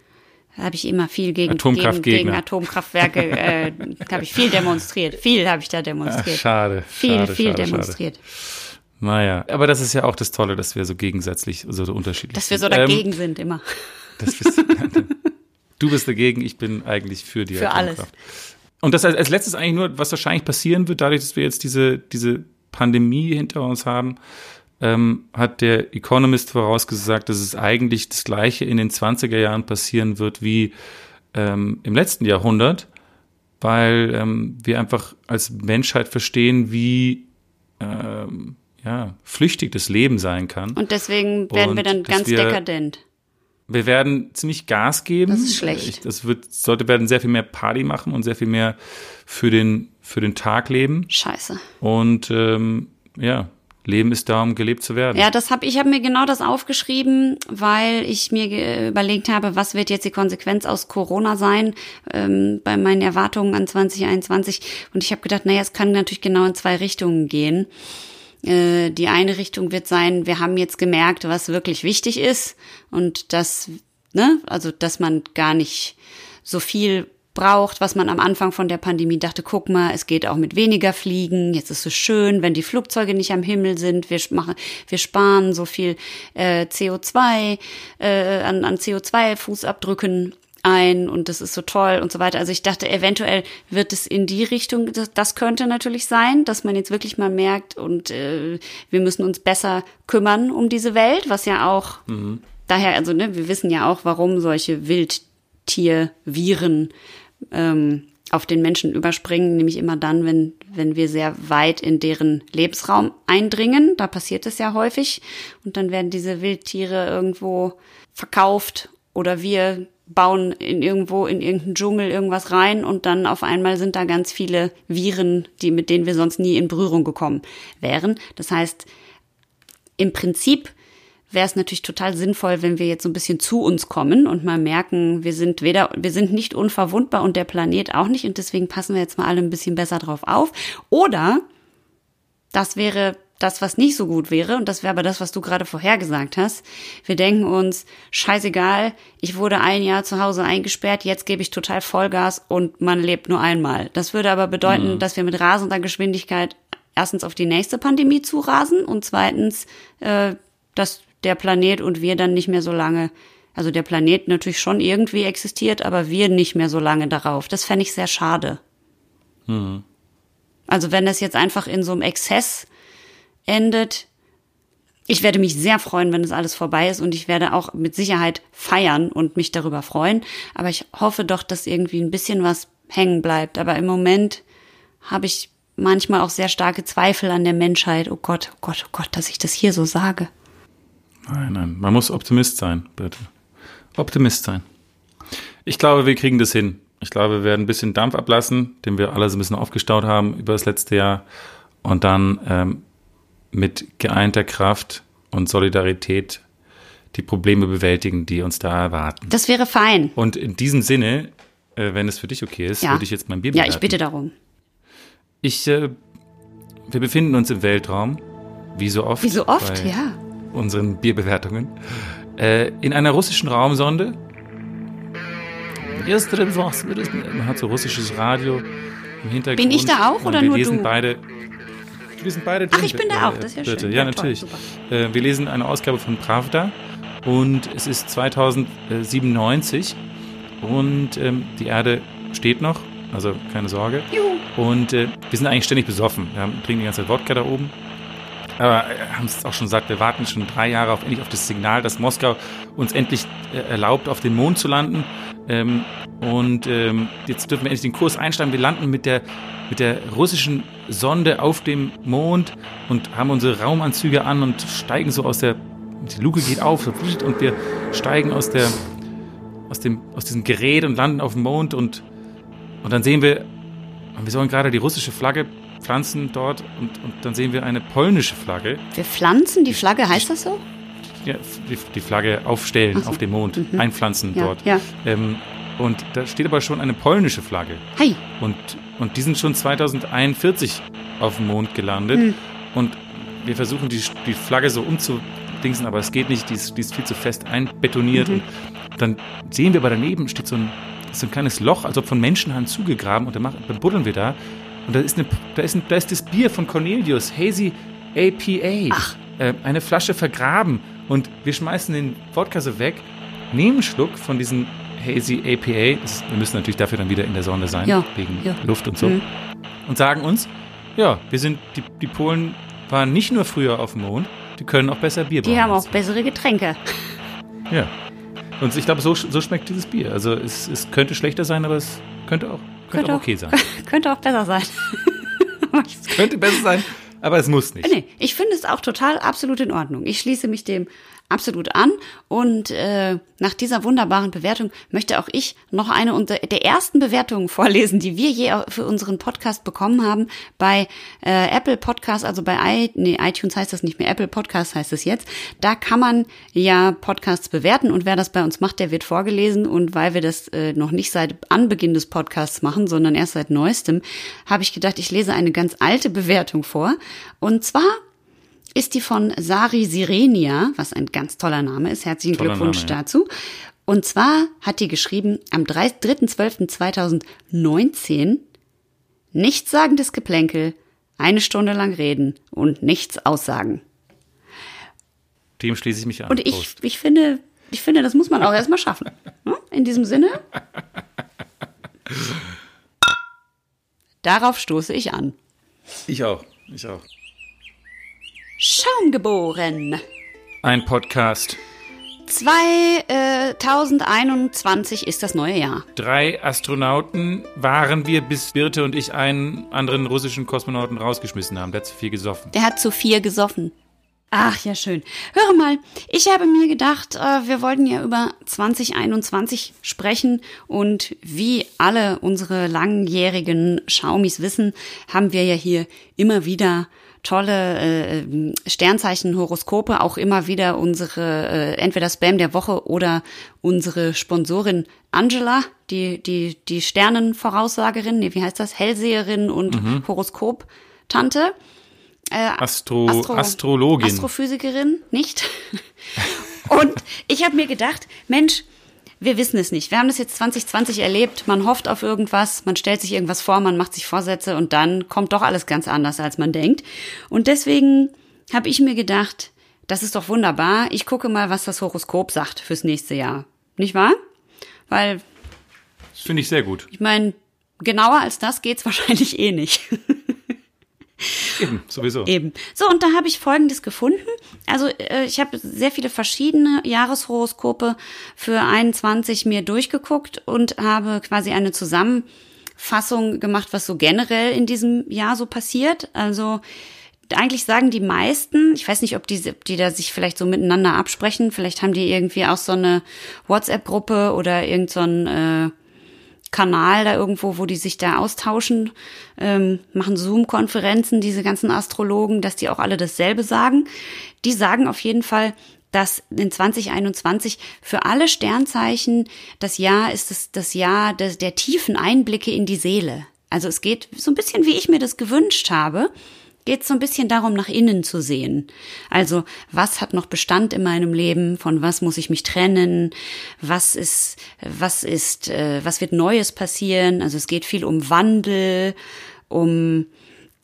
habe ich immer viel gegen, gegen, gegen Atomkraftwerke, äh, habe ich viel demonstriert. Viel habe ich da demonstriert. Ach, schade. Viel, schade, viel schade, demonstriert. Schade. Naja, aber das ist ja auch das Tolle, dass wir so gegensätzlich, so unterschiedlich sind. Dass wir so dagegen ähm, sind immer. Das bist, du bist dagegen, ich bin eigentlich für die Für Atomkraft. alles. Und das als, als letztes eigentlich nur, was wahrscheinlich passieren wird, dadurch, dass wir jetzt diese, diese Pandemie hinter uns haben, ähm, hat der Economist vorausgesagt, dass es eigentlich das Gleiche in den 20er Jahren passieren wird wie ähm, im letzten Jahrhundert, weil ähm, wir einfach als Menschheit verstehen, wie ähm, ja, flüchtig das Leben sein kann. Und deswegen werden Und wir dann ganz wir, dekadent. Wir werden ziemlich Gas geben. Das ist schlecht. Das wird, sollte werden sehr viel mehr Party machen und sehr viel mehr für den, für den Tag leben. Scheiße. Und ähm, ja, Leben ist da, um gelebt zu werden. Ja, das habe ich habe mir genau das aufgeschrieben, weil ich mir überlegt habe, was wird jetzt die Konsequenz aus Corona sein ähm, bei meinen Erwartungen an 2021. Und ich habe gedacht, naja, es kann natürlich genau in zwei Richtungen gehen. Äh, die eine Richtung wird sein, wir haben jetzt gemerkt, was wirklich wichtig ist und das, ne, also dass man gar nicht so viel braucht, was man am Anfang von der Pandemie dachte, guck mal, es geht auch mit weniger Fliegen, jetzt ist es schön, wenn die Flugzeuge nicht am Himmel sind, wir machen, wir sparen so viel äh, CO2 äh, an, an CO2-Fußabdrücken ein und das ist so toll und so weiter. Also ich dachte, eventuell wird es in die Richtung, das, das könnte natürlich sein, dass man jetzt wirklich mal merkt und äh, wir müssen uns besser kümmern um diese Welt, was ja auch mhm. daher, also ne, wir wissen ja auch, warum solche Wildtierviren ähm, auf den Menschen überspringen, nämlich immer dann, wenn, wenn wir sehr weit in deren Lebensraum eindringen. Da passiert es ja häufig. Und dann werden diese Wildtiere irgendwo verkauft oder wir bauen in irgendwo in irgendeinen Dschungel irgendwas rein und dann auf einmal sind da ganz viele Viren, die mit denen wir sonst nie in Berührung gekommen wären. Das heißt, im Prinzip wäre es natürlich total sinnvoll, wenn wir jetzt so ein bisschen zu uns kommen und mal merken, wir sind weder, wir sind nicht unverwundbar und der Planet auch nicht und deswegen passen wir jetzt mal alle ein bisschen besser drauf auf. Oder das wäre das, was nicht so gut wäre, und das wäre aber das, was du gerade vorhergesagt hast. Wir denken uns, scheißegal, ich wurde ein Jahr zu Hause eingesperrt, jetzt gebe ich total Vollgas und man lebt nur einmal. Das würde aber bedeuten, mhm. dass wir mit rasender Geschwindigkeit erstens auf die nächste Pandemie zurasen und zweitens, äh, dass der Planet und wir dann nicht mehr so lange, also der Planet natürlich schon irgendwie existiert, aber wir nicht mehr so lange darauf. Das fände ich sehr schade. Mhm. Also wenn das jetzt einfach in so einem Exzess endet, ich werde mich sehr freuen, wenn das alles vorbei ist und ich werde auch mit Sicherheit feiern und mich darüber freuen. Aber ich hoffe doch, dass irgendwie ein bisschen was hängen bleibt. Aber im Moment habe ich manchmal auch sehr starke Zweifel an der Menschheit. Oh Gott, oh Gott, oh Gott, dass ich das hier so sage. Nein, nein, man muss Optimist sein, bitte. Optimist sein. Ich glaube, wir kriegen das hin. Ich glaube, wir werden ein bisschen Dampf ablassen, den wir alle so ein bisschen aufgestaut haben über das letzte Jahr. Und dann ähm, mit geeinter Kraft und Solidarität die Probleme bewältigen, die uns da erwarten. Das wäre fein. Und in diesem Sinne, äh, wenn es für dich okay ist, Ja. würde ich jetzt mein Bier Ja, bewerten. ich bitte darum. Ich, äh, wir befinden uns im Weltraum, wie so oft. Wie so oft, ja. Unseren Bierbewertungen. Äh, in einer russischen Raumsonde. Man hat so russisches Radio im Hintergrund. Bin ich da auch oder wir nur lesen du? beide. Wir sind beide Ach, drin, ich bin da auch, das ist ja bitte. schön. Ja, Ja, toll, natürlich. super. Äh, wir lesen eine Ausgabe von Pravda und es ist 2097 und ähm, die Erde steht noch, also keine Sorge. Und äh, wir sind eigentlich ständig besoffen. Wir haben, trinken die ganze Zeit Wodka da oben. Aber äh, haben es auch schon gesagt, wir warten schon drei Jahre auf, endlich auf das Signal, dass Moskau uns endlich äh, erlaubt, auf den Mond zu landen. Ähm, und ähm, jetzt dürfen wir endlich den Kurs einsteigen. Wir landen mit der, mit der russischen Sonde auf dem Mond und haben unsere Raumanzüge an und steigen so aus der, die Luke geht auf und wir steigen aus der, aus dem, aus diesem Gerät und landen auf dem Mond und, und dann sehen wir, wir sollen gerade die russische Flagge pflanzen dort und, und dann sehen wir eine polnische Flagge, Wir pflanzen die Flagge, heißt das so? ja, die, die Flagge aufstellen so. auf dem Mond, einpflanzen Ja, dort. ja. Ähm, und da steht aber schon eine polnische Flagge. Hey, Und, und die sind schon 2041 auf dem Mond gelandet. Hm. Und wir versuchen die, die Flagge so umzudingsen, aber es geht nicht, die ist, die ist viel zu fest einbetoniert. Mhm. Und dann sehen wir aber daneben steht so ein, so ein kleines Loch, als ob von Menschenhand zugegraben. Und dann, machen, dann buddeln wir da. Und da ist, eine, da, ist ein, da ist das Bier von Cornelius, Hazy APA. Ach. Äh, eine Flasche vergraben. Und wir schmeißen den Wodka so weg, nehmen einen Schluck von diesem Hazy APA. Das wir müssen natürlich dafür dann wieder in der Sonne sein, Ja, wegen ja. Luft und so. Mhm. Und sagen uns, ja, wir sind, die, die Polen waren nicht nur früher auf dem Mond, die können auch besser Bier die brauen haben auch bessere Getränke. Ja. Und ich glaube, so, so schmeckt dieses Bier. Also es, es könnte schlechter sein, aber es könnte auch, könnte Könnte auch okay sein. Könnte auch besser sein. es könnte besser sein, aber es muss nicht. Nee, ich finde es auch total absolut in Ordnung. Ich schließe mich dem absolut an. Und äh, nach dieser wunderbaren Bewertung möchte auch ich noch eine unter der ersten Bewertungen vorlesen, die wir je für unseren Podcast bekommen haben bei äh, Apple Podcast, also bei I, nee, iTunes heißt das nicht mehr, Apple Podcast heißt es jetzt. Da kann man ja Podcasts bewerten und wer das bei uns macht, der wird vorgelesen. Und weil wir das äh, noch nicht seit Anbeginn des Podcasts machen, sondern erst seit neuestem, habe ich gedacht, ich lese eine ganz alte Bewertung vor. Und zwar ist die von Sari Sirenia, was ein ganz toller Name ist. Herzlichen Toller Glückwunsch Name, ja. dazu. Und zwar hat die geschrieben am 3.12.2019 nichtssagendes Geplänkel, eine Stunde lang reden und nichts aussagen. Dem schließe ich mich an. Und ich, ich finde, ich finde, das muss man auch erstmal schaffen. Ne? In diesem Sinne. Darauf stoße ich an. ich auch. Ich auch. Schaum geboren. Ein Podcast. 2021 ist das neue Jahr. Drei Astronauten waren wir, bis Birte und ich einen anderen russischen Kosmonauten rausgeschmissen haben. Der hat zu viel gesoffen. Der hat zu viel gesoffen. Ach ja, schön. Höre mal, ich habe mir gedacht, äh, wir wollten ja über 2021 sprechen und wie alle unsere langjährigen Schaumis wissen, haben wir ja hier immer wieder tolle äh, Sternzeichen-Horoskope, auch immer wieder unsere äh, entweder Spam der Woche oder unsere Sponsorin Angela, die die die Sternenvoraussagerin, nee, wie heißt das, Hellseherin und Horoskop-Tante. Astro, Astro- Astrologin. Astrophysikerin, nicht? Und ich habe mir gedacht, Mensch, wir wissen es nicht. Wir haben das jetzt 2020 erlebt. Man hofft auf irgendwas, man stellt sich irgendwas vor, man macht sich Vorsätze und dann kommt doch alles ganz anders, als man denkt. Und deswegen habe ich mir gedacht, das ist doch wunderbar. Ich gucke mal, was das Horoskop sagt fürs nächste Jahr. Nicht wahr? Weil, Das finde ich sehr gut. ich meine, genauer als das geht's wahrscheinlich eh nicht. Eben, sowieso. Eben. So, und da habe ich Folgendes gefunden. Also äh, ich habe sehr viele verschiedene Jahreshoroskope für 21 mir durchgeguckt und habe quasi eine Zusammenfassung gemacht, was so generell in diesem Jahr so passiert. Also eigentlich sagen die meisten, ich weiß nicht, ob die, die da sich vielleicht so miteinander absprechen, vielleicht haben die irgendwie auch so eine WhatsApp-Gruppe oder irgend so äh, Kanal da irgendwo, wo die sich da austauschen, ähm, machen Zoom-Konferenzen, diese ganzen Astrologen, dass die auch alle dasselbe sagen. Die sagen auf jeden Fall, dass in 2021 für alle Sternzeichen das Jahr ist das, das Jahr des, der tiefen Einblicke in die Seele. Also es geht so ein bisschen, wie ich mir das gewünscht habe geht so ein bisschen darum, nach innen zu sehen. Also, was hat noch Bestand in meinem Leben? Von was muss ich mich trennen? Was ist, was ist, äh, was wird Neues passieren? Also, es geht viel um Wandel, um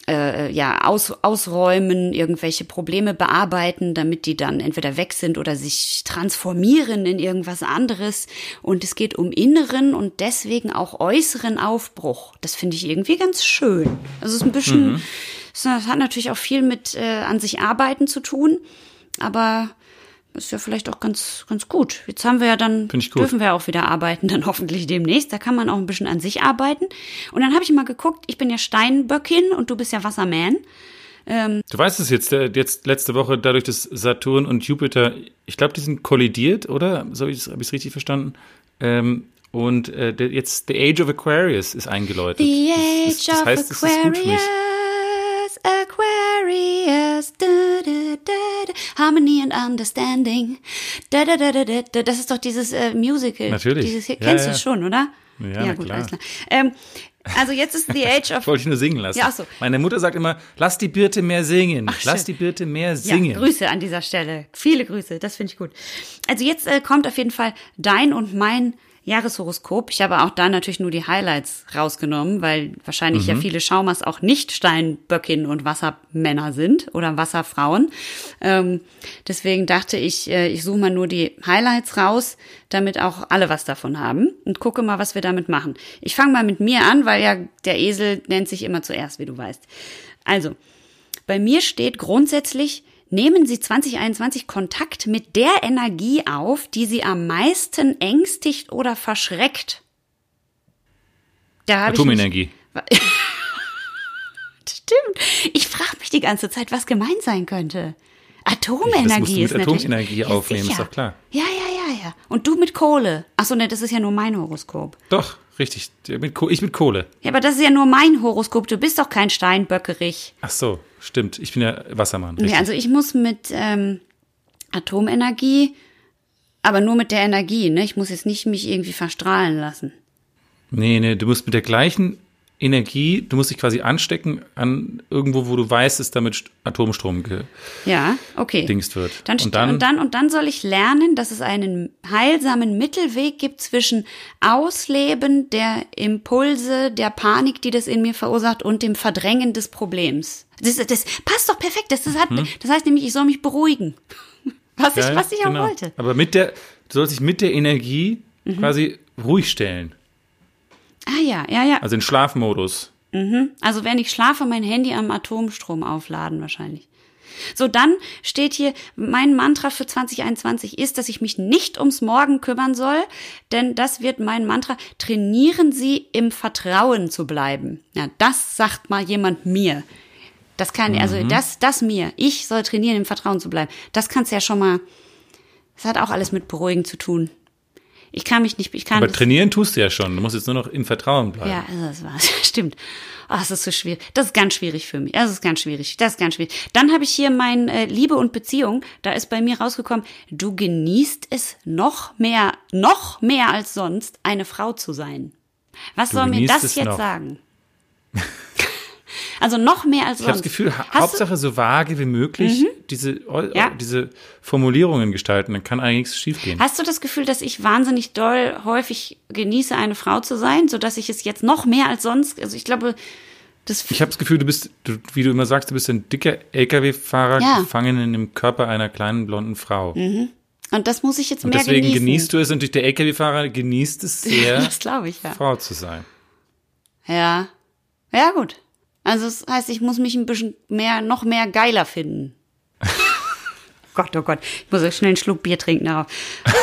äh, ja, aus, ausräumen, irgendwelche Probleme bearbeiten, damit die dann entweder weg sind oder sich transformieren in irgendwas anderes. Und es geht um inneren und deswegen auch äußeren Aufbruch. Das finde ich irgendwie ganz schön. Also es ist ein bisschen, mhm. Das hat natürlich auch viel mit äh, an sich arbeiten zu tun, aber ist ja vielleicht auch ganz, ganz gut. Jetzt haben wir ja dann, dürfen wir auch wieder arbeiten, dann hoffentlich demnächst. Da kann man auch ein bisschen an sich arbeiten. Und dann habe ich mal geguckt, ich bin ja Steinböckin und du bist ja Wasserman. Ähm, du weißt es jetzt, äh, jetzt letzte Woche, dadurch, dass Saturn und Jupiter, ich glaube, die sind kollidiert, oder? So habe ich es richtig verstanden? Ähm, und äh, jetzt The Age of Aquarius ist eingeläutet. The Age das, das, das heißt, of Aquarius. Aquarius, da, da, da, Harmony and Understanding. Da, da, da, da, da. Das ist doch dieses äh, Musical. Natürlich. Dieses, kennst ja, du ja. schon, oder? Ja, ja gut, klar. alles klar. Ähm, also jetzt ist The Age of. Wollte ich nur singen lassen. Ja, so. Meine Mutter sagt immer, lass die Birte mehr singen. Ach, lass die Birte mehr singen. Ja, Grüße an dieser Stelle. Viele Grüße, das finde ich gut. Also jetzt äh, kommt auf jeden Fall dein und mein Jahreshoroskop. Ich habe auch da natürlich nur die Highlights rausgenommen, weil wahrscheinlich mhm. ja viele Schaumers auch nicht Steinböckin und Wassermänner sind oder Wasserfrauen. Ähm, deswegen dachte ich, äh, ich suche mal nur die Highlights raus, damit auch alle was davon haben und gucke mal, was wir damit machen. Ich fange mal mit mir an, weil ja der Esel nennt sich immer zuerst, wie du weißt. Also, bei mir steht grundsätzlich nehmen Sie 2021 Kontakt mit der Energie auf, die Sie am meisten ängstigt oder verschreckt. Da Atomenergie. Ich Stimmt. Ich frage mich die ganze Zeit, was gemeint sein könnte. Atomenergie ist natürlich. Atomenergie aufnehmen, ja, ist doch klar. Ja, ja, ja, ja. Und du mit Kohle. Achso, ne, das ist ja nur mein Horoskop. Doch, richtig. Ich mit Kohle. Ja, aber das ist ja nur mein Horoskop. Du bist doch kein Steinböckerich. Ach so. Stimmt, ich bin ja Wassermann. Richtig. Nee, also ich muss mit ähm, Atomenergie, aber nur mit der Energie, ne? Ich muss jetzt nicht mich irgendwie verstrahlen lassen. Nee, nee, du musst mit der gleichen Energie, du musst dich quasi anstecken an irgendwo, wo du weißt, dass damit Atomstrom ja, okay. dingst wird. Dann, und, dann, und, dann, und dann soll ich lernen, dass es einen heilsamen Mittelweg gibt zwischen Ausleben der Impulse, der Panik, die das in mir verursacht, und dem Verdrängen des Problems. Das, das passt doch perfekt. Das, das, hat, mhm. das heißt nämlich, ich soll mich beruhigen. Was ja, ich, was ich genau. auch wollte. Aber mit der, du sollst dich mit der Energie mhm. quasi ruhig stellen. Ah ja, ja, ja. Also in Schlafmodus. Mhm. Also wenn ich schlafe, mein Handy am Atomstrom aufladen wahrscheinlich. So, dann steht hier, mein Mantra für 2021 ist, dass ich mich nicht ums Morgen kümmern soll, denn das wird mein Mantra. Trainieren Sie im Vertrauen zu bleiben. Ja, das sagt mal jemand mir. Das kann, also mhm. also das, das mir. Ich soll trainieren, im Vertrauen zu bleiben. Das kannst ja schon mal, das hat auch alles mit Beruhigen zu tun. Ich kann mich nicht, ich kann. Aber trainieren tust du ja schon. Du musst jetzt nur noch im Vertrauen bleiben. Ja, also das war's. Stimmt. Oh, das ist so schwierig. Das ist ganz schwierig für mich. Das ist ganz schwierig. Das ist ganz schwierig. Dann habe ich hier mein äh, Liebe und Beziehung. Da ist bei mir rausgekommen, du genießt es noch mehr, noch mehr als sonst, eine Frau zu sein. Was du soll mir das jetzt noch. sagen? Also noch mehr als sonst. Ich habe das Gefühl, Hast Hauptsache so vage wie möglich mhm. diese, ja. diese Formulierungen gestalten, dann kann eigentlich nichts schiefgehen. Hast du das Gefühl, dass ich wahnsinnig doll häufig genieße, eine Frau zu sein, sodass ich es jetzt noch mehr als sonst, also ich glaube, das ich habe das Gefühl, du bist, du, wie du immer sagst, du bist ein dicker LKW-Fahrer ja. gefangen in dem Körper einer kleinen blonden Frau. Mhm. Und das muss ich jetzt und mehr deswegen genießen. genießt du es und durch der LKW-Fahrer genießt es sehr, ich, ja. Frau zu sein. Ja. Ja, gut. Also das heißt, ich muss mich ein bisschen mehr, noch mehr geiler finden. Gott, oh Gott, ich muss schnell einen Schluck Bier trinken darauf.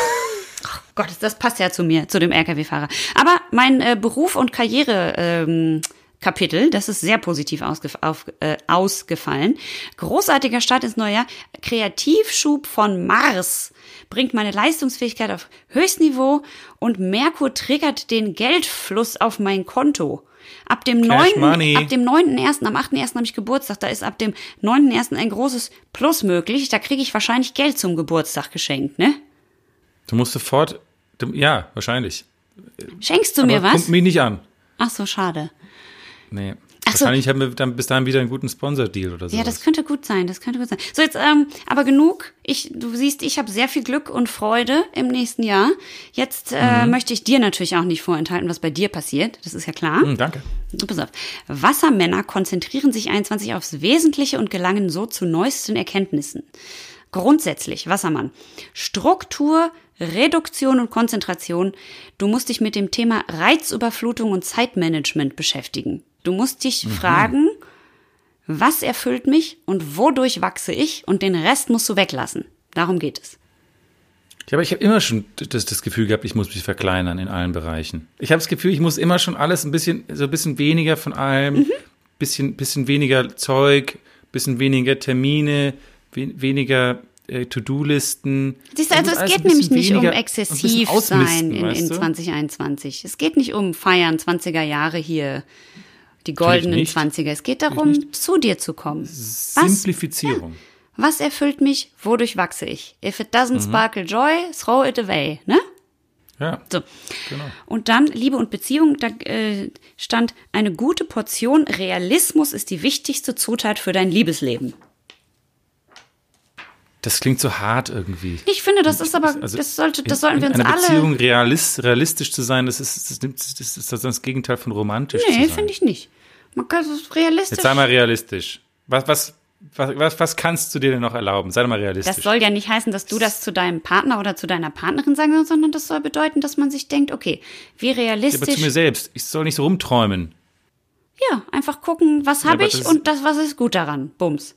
Oh Gott, das passt ja zu mir, zu dem LKW-Fahrer. Aber mein äh, Beruf und Karriere ähm, Kapitel, das ist sehr positiv ausgef auf, äh, ausgefallen. Großartiger Start ins neue Jahr. Kreativschub von Mars bringt meine Leistungsfähigkeit auf Höchstniveau und Merkur triggert den Geldfluss auf mein Konto. Ab dem Cash 9. money. ab dem 9.1., am 8.1. habe ich Geburtstag, da ist ab dem 9.1. ein großes Plus möglich. Da kriege ich wahrscheinlich Geld zum Geburtstag geschenkt, ne? Du musst sofort, du, ja, wahrscheinlich. Schenkst du Aber mir was? Kommt mich nicht an. Ach so, schade. Nee. Ach so. Wahrscheinlich haben wir dann bis dahin wieder einen guten Sponsor-Deal oder so. Ja, das könnte gut sein, das könnte gut sein. So, jetzt, ähm, aber genug. Ich, du siehst, ich habe sehr viel Glück und Freude im nächsten Jahr. Jetzt äh, Mhm. möchte ich dir natürlich auch nicht vorenthalten, was bei dir passiert. Das ist ja klar. Hm, danke. So, Pass auf. Wassermänner konzentrieren sich 21 aufs Wesentliche und gelangen so zu neuesten Erkenntnissen. Grundsätzlich, Wassermann. Struktur, Reduktion und Konzentration. Du musst dich mit dem Thema Reizüberflutung und Zeitmanagement beschäftigen. Du musst dich fragen, was erfüllt mich und wodurch wachse ich und den Rest musst du weglassen. Darum geht es. Ja, aber ich habe immer schon das, das Gefühl gehabt, ich muss mich verkleinern in allen Bereichen. Ich habe das Gefühl, ich muss immer schon alles ein bisschen, so ein bisschen weniger von allem, Mhm. bisschen, bisschen weniger Zeug, bisschen weniger Termine, we, weniger äh, To-Do-Listen. Siehst du, also muss es geht ein nämlich nicht um weniger- ein exzessiv sein in, in du? 2021. Es geht nicht um Feiern 20er Jahre hier, die goldenen nicht. 20er. Es geht darum, zu dir zu kommen. Was, Simplifizierung. was erfüllt mich? Wodurch wachse ich? If it doesn't sparkle joy, throw it away, ne? Ja, So. genau. Und dann Liebe und Beziehung, da äh, stand eine gute Portion Realismus ist die wichtigste Zutat für dein Liebesleben. Das klingt so hart irgendwie. Ich finde, das ist aber, Also das sollte, das sollten wir uns alle. Beziehung realist, realistisch zu sein, das ist das, nimmt- das, ist das Gegenteil von romantisch zu Nee, finde ich nicht. Man kann es realistisch. Jetzt sei mal realistisch. Was, was, was, was, was kannst du dir denn noch erlauben? Sei doch mal realistisch. Das soll ja nicht heißen, dass du das zu deinem Partner oder zu deiner Partnerin sagen sollst, sondern das soll bedeuten, dass man sich denkt, okay, wie Ja, aber zu realistisch. mir selbst. Ich soll nicht so rumträumen. Ja, einfach gucken, was habe aber ich und das, was ist gut daran. Bums.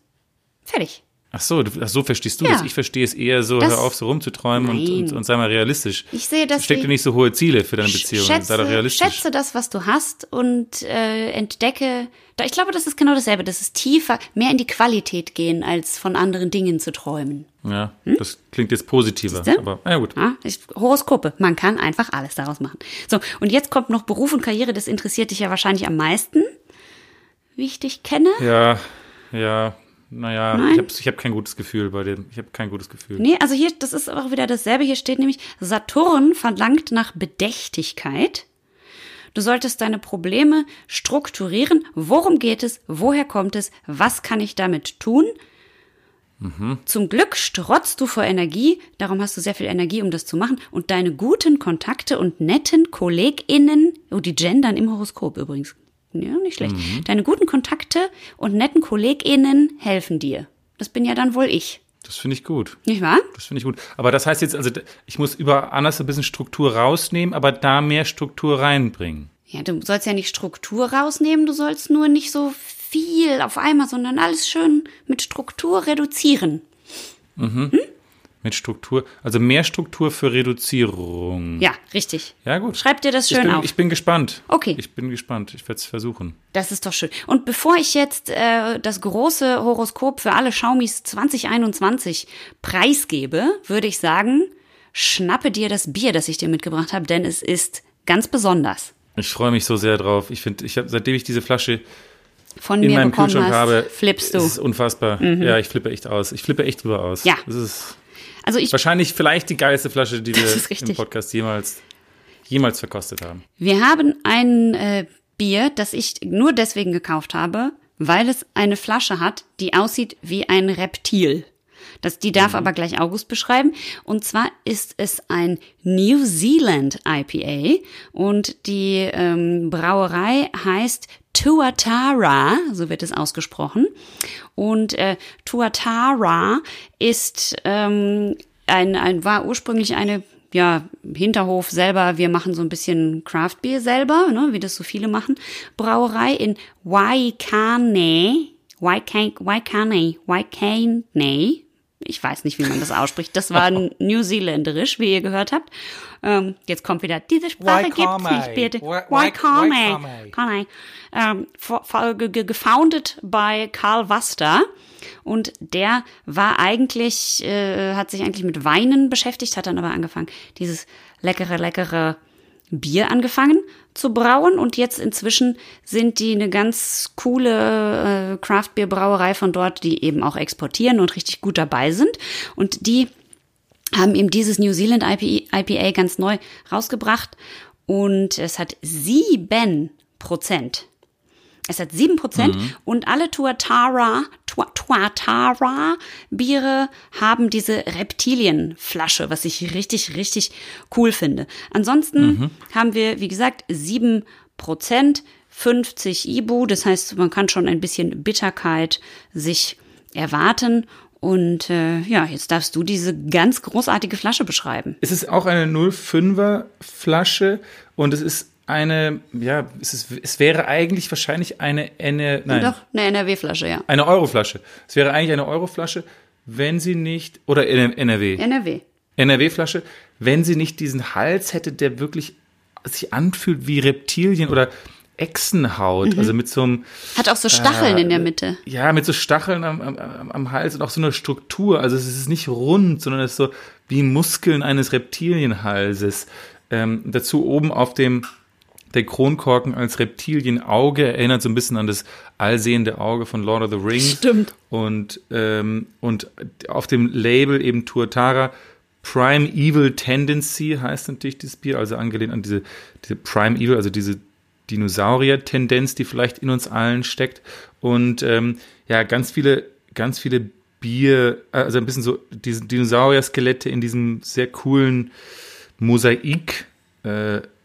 Fertig. Ach so, du, ach so verstehst du Ja. das. Ich verstehe es eher so, Das- hör auf, so rumzuträumen und, und, und sei mal realistisch. Ich sehe das Steck dir nicht so hohe Ziele für deine Beziehung. sei doch Schätze, realistisch. schätze das, was du hast und äh, entdecke. Da, ich glaube, das ist genau dasselbe. Das ist tiefer, mehr in die Qualität gehen, als von anderen Dingen zu träumen. Ja, das klingt jetzt positiver. Siehste? Aber, na ja, gut. Ja, ich, Horoskope. Man kann einfach alles daraus machen. So, und jetzt kommt noch Beruf und Karriere. Das interessiert dich ja wahrscheinlich am meisten, wie ich dich kenne. Ja, ja, naja, Nein? ich habe ich hab kein gutes Gefühl bei dem. Ich habe kein gutes Gefühl. Nee, also hier, das ist auch wieder dasselbe. Hier steht nämlich, Saturn verlangt nach Bedächtigkeit. Du solltest deine Probleme strukturieren. Worum geht es? Woher kommt es? Was kann ich damit tun? Zum Glück strotzt du vor Energie, darum hast du sehr viel Energie, um das zu machen. Und deine guten Kontakte und netten KollegInnen, oh, die gendern im Horoskop übrigens. Ja, nicht schlecht. Deine guten Kontakte und netten KollegInnen helfen dir. Das bin ja dann wohl ich. Das finde ich gut. Nicht wahr? Das finde ich gut. Aber das heißt jetzt, also ich muss über anders ein bisschen Struktur rausnehmen, aber da mehr Struktur reinbringen. Ja, du sollst ja nicht Struktur rausnehmen, du sollst nur nicht so viel auf einmal, sondern alles schön mit Struktur reduzieren. Mit Struktur, also mehr Struktur für Reduzierung. Ja, richtig. Ja, gut. Schreib dir das ich schön bin, auf. Ich bin gespannt. Okay. Ich bin gespannt. Ich werde es versuchen. Das ist doch schön. Und bevor ich jetzt äh, das große Horoskop für alle Schaumis 2021 preisgebe, würde ich sagen, schnappe dir das Bier, das ich dir mitgebracht habe, denn es ist ganz besonders. Ich freue mich so sehr drauf. Ich finde, ich habe, seitdem ich diese Flasche Von in mir meinem bekommen Kühlschrank hast, habe, flippst du. Mhm. ist unfassbar. Ja, ich flippe echt aus. Ich flippe echt drüber aus. Ja. Das ist Also ich wahrscheinlich vielleicht die geilste Flasche, die wir im Podcast jemals, jemals verkostet haben. Wir haben ein äh, Bier, das ich nur deswegen gekauft habe, weil es eine Flasche hat, die aussieht wie ein Reptil. Das, die darf aber gleich August beschreiben. Und zwar ist es ein New Zealand IPA und die ähm, Brauerei heißt Tuatara, so wird es ausgesprochen. Und äh, Tuatara ist ähm, ein, ein, war ursprünglich eine ja, Hinterhof selber, wir machen so ein bisschen Craft Beer selber, ne, wie das so viele machen. Brauerei in Waikane, Waikane, Waikane, Waikane, ich weiß nicht, wie man das ausspricht. Das war Neuseeländerisch, wie ihr gehört habt. Ähm, jetzt kommt wieder, diese Sprache gibt's nicht, bitte. Waikame. Ähm, gefounded by Karl Waster. Und der war eigentlich, äh, hat sich eigentlich mit Weinen beschäftigt, hat dann aber angefangen, dieses leckere, leckere Bier angefangen zu brauen. Und jetzt inzwischen sind die eine ganz coole äh, Craft Beer Brauerei von dort, die eben auch exportieren und richtig gut dabei sind. Und die haben eben dieses New Zealand IPA ganz neu rausgebracht. Und es hat sieben Prozent es hat sieben Prozent mhm. und alle Tuatara, Tuatara Biere haben diese Reptilienflasche, was ich richtig, richtig cool finde. Ansonsten mhm. haben wir, wie gesagt, sieben Prozent, 50 Ibu. Das heißt, man kann schon ein bisschen Bitterkeit sich erwarten. Und äh, ja, jetzt darfst du diese ganz großartige Flasche beschreiben. Es ist auch eine 05er Flasche und es ist eine, ja, es, ist, es wäre eigentlich wahrscheinlich eine, eine nein. Doch, eine NRW-Flasche, ja. Eine Euroflasche. Es wäre eigentlich eine Euroflasche, wenn sie nicht, oder NRW. NRW. NRW-Flasche, wenn sie nicht diesen Hals hätte, der wirklich sich anfühlt wie Reptilien oder Echsenhaut, mhm. also mit so einem. Hat auch so Stacheln äh, in der Mitte. Ja, mit so Stacheln am, am, am Hals und auch so eine Struktur. Also es ist nicht rund, sondern es ist so wie Muskeln eines Reptilienhalses. Ähm, dazu oben auf dem der Kronkorken als Reptilienauge erinnert so ein bisschen an das allsehende Auge von Lord of the Rings. Stimmt. Und, ähm, und auf dem Label eben Tuatara Prime Evil Tendency heißt natürlich dieses Bier, also angelehnt an diese, diese Prime Evil, also diese Dinosaurier-Tendenz, die vielleicht in uns allen steckt. Und ähm, ja, ganz viele, ganz viele Bier, also ein bisschen so diese Dinosaurier-Skelette in diesem sehr coolen Mosaik äh,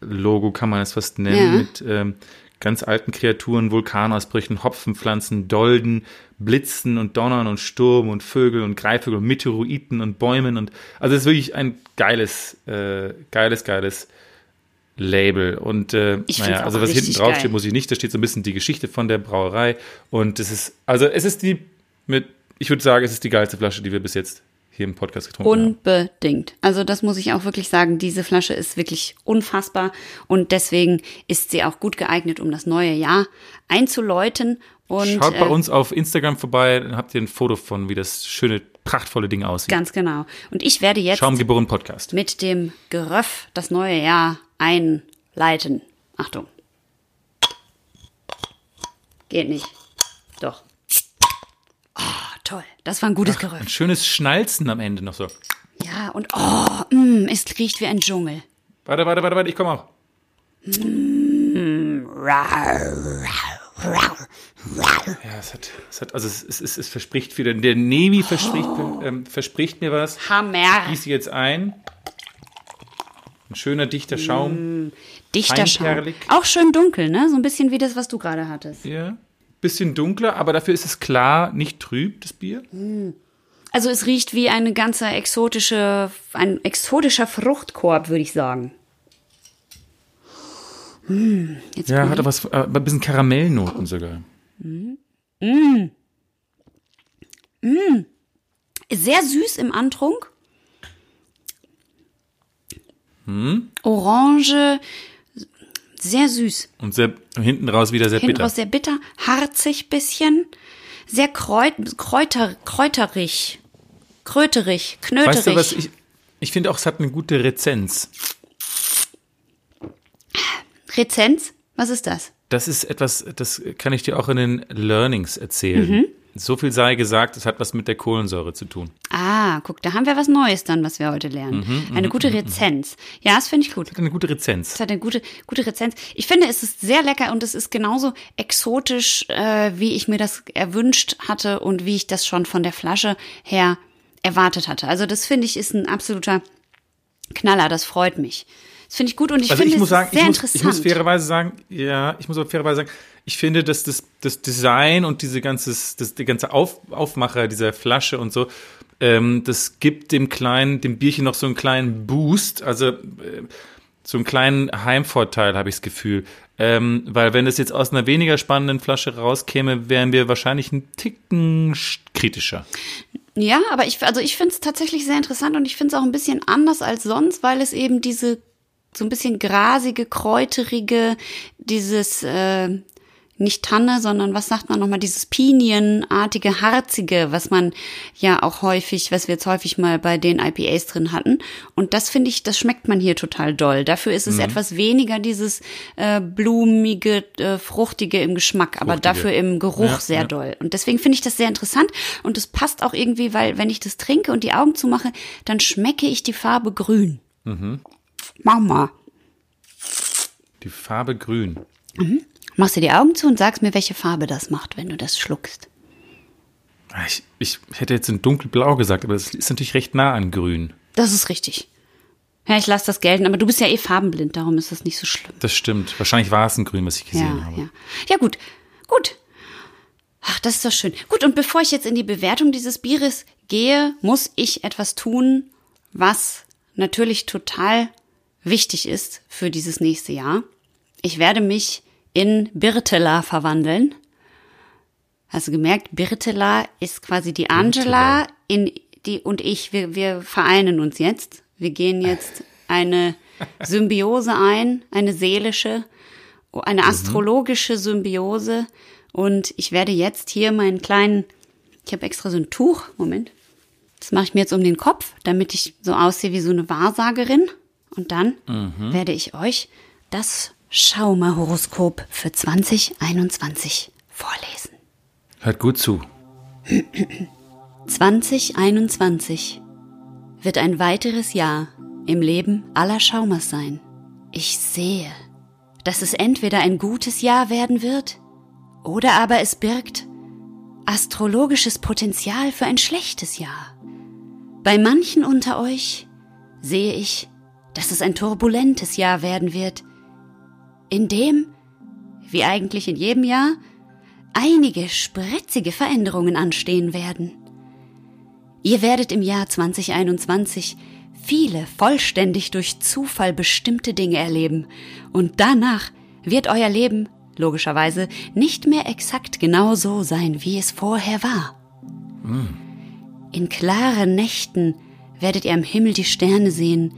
Logo, kann man es fast nennen, ja. mit ähm, ganz alten Kreaturen, Vulkanausbrüchen, Hopfenpflanzen, Dolden, Blitzen und Donnern und Sturm und Vögel und Greifvögel und Meteoriten und Bäumen und also es ist wirklich ein geiles, äh, geiles, geiles Label. Und äh, naja, also was hinten drauf geil. steht, muss ich nicht. Da steht so ein bisschen die Geschichte von der Brauerei. Und es ist, also es ist die mit, ich würde sagen, es ist die geilste Flasche, die wir bis jetzt hier im Podcast getrunken Unbedingt. Haben. Also das muss ich auch wirklich sagen. Diese Flasche ist wirklich unfassbar und deswegen ist sie auch gut geeignet, um das neue Jahr einzuläuten. Und, Schaut bei äh, uns auf Instagram vorbei, dann habt ihr ein Foto von, wie das schöne, prachtvolle Ding aussieht. Ganz genau. Und ich werde jetzt Schaumgeboren Podcast. mit dem Geröff das neue Jahr einleiten. Achtung. Geht nicht. Doch toll. Das war ein gutes Ach, Gerücht. Ein schönes Schnalzen am Ende noch so. Ja, und oh, mm, es riecht wie ein Dschungel. Warte, warte, warte, warte, ich komme auch. Mm, ja, es hat, es hat also es, es, es verspricht viel. Der Navy verspricht, oh. ähm, verspricht mir was. Hammer. Gieße jetzt ein. Ein schöner, dichter Schaum. Mm, dichter Schaum. Auch schön dunkel, ne? So ein bisschen wie das, was du gerade hattest. Ja bisschen dunkler, aber dafür ist es klar, nicht trüb, das Bier. Also es riecht wie eine ganze exotische, ein exotischer Fruchtkorb, würde ich sagen. Hm, ja, hat aber was, äh, ein bisschen Karamellnoten sogar. Mm. Mm. Mm. Sehr süß im Antrunk. Hm? Orange, sehr süß. Und sehr, hinten raus wieder sehr hinten bitter. raus sehr bitter, harzig bisschen, sehr kräut, kräuter, kräuterig, kröterig, knöterig. Weißt du was, ich, ich finde auch, es hat eine gute Rezenz. Rezenz? Was ist das? Das ist etwas, das kann ich dir auch in den Learnings erzählen. Mhm. So viel sei gesagt, es hat was mit der Kohlensäure zu tun. Ah, guck, da haben wir was Neues dann, was wir heute lernen. Mhm, mhm eine gute mhm, Rezenz. Ja, das finde ich gut. Es hat eine gute Rezenz. Es hat eine gute, gute Rezenz. Ich finde, es ist sehr lecker und es ist genauso exotisch, äh, wie ich mir das erwünscht hatte und wie ich das schon von der Flasche her erwartet hatte. Also das finde ich ist ein absoluter Knaller. Das freut mich. Das finde ich gut und ich also finde es sagen, sehr ich muss, interessant. Ich muss fairerweise sagen, ja, ich muss aber fairerweise sagen, ich finde, dass das, das Design und diese ganzes, das, die ganze Auf, Aufmacher dieser Flasche und so, ähm, das gibt dem kleinen, dem Bierchen noch so einen kleinen Boost, also äh, so einen kleinen Heimvorteil, habe ich das Gefühl. Ähm, weil wenn es jetzt aus einer weniger spannenden Flasche rauskäme, wären wir wahrscheinlich ein Ticken kritischer. Ja, aber ich, also ich finde es tatsächlich sehr interessant und ich finde es auch ein bisschen anders als sonst, weil es eben diese so ein bisschen grasige, kräuterige, dieses äh, nicht Tanne, sondern was sagt man nochmal, dieses Pinienartige, harzige, was man ja auch häufig, was wir jetzt häufig mal bei den IPAs drin hatten. Und das finde ich, das schmeckt man hier total doll. Dafür ist es mhm. etwas weniger dieses äh, blumige, äh, fruchtige im Geschmack, aber fruchtige. dafür im Geruch ja, sehr ja. doll. Und deswegen finde ich das sehr interessant und es passt auch irgendwie, weil wenn ich das trinke und die Augen zumache, dann schmecke ich die Farbe grün. Mhm. Mama. Die Farbe grün. Mhm. Machst du die Augen zu und sagst mir, welche Farbe das macht, wenn du das schluckst. Ah, ich, ich hätte jetzt in dunkelblau gesagt, aber das ist natürlich recht nah an grün. Das ist richtig. Ja, ich lasse das gelten, aber du bist ja eh farbenblind, darum ist das nicht so schlimm. Das stimmt. Wahrscheinlich war es ein Grün, was ich gesehen ja, habe. Ja. ja, gut. Gut. Ach, das ist doch schön. Gut, und bevor ich jetzt in die Bewertung dieses Bieres gehe, muss ich etwas tun, was natürlich total wichtig ist für dieses nächste Jahr. Ich werde mich in Birtela verwandeln. Hast du gemerkt, Birtela ist quasi die Angela in die und ich, wir, wir vereinen uns jetzt. Wir gehen jetzt eine Symbiose ein, eine seelische, eine mhm. astrologische Symbiose. Und ich werde jetzt hier meinen kleinen, ich habe extra so ein Tuch, Moment. Das mache ich mir jetzt um den Kopf, damit ich so aussehe wie so eine Wahrsagerin. Und dann mhm. werde ich euch das Schaumer-Horoskop für 2021 vorlesen. Hört gut zu. 2021 wird ein weiteres Jahr im Leben aller Schaumers sein. Ich sehe, dass es entweder ein gutes Jahr werden wird oder aber es birgt astrologisches Potenzial für ein schlechtes Jahr. Bei manchen unter euch sehe ich, dass es ein turbulentes Jahr werden wird, in dem, wie eigentlich in jedem Jahr, einige spritzige Veränderungen anstehen werden. Ihr werdet im Jahr 2021 viele vollständig durch Zufall bestimmte Dinge erleben und danach wird euer Leben logischerweise nicht mehr exakt genau so sein, wie es vorher war. Mm. In klaren Nächten werdet ihr am Himmel die Sterne sehen,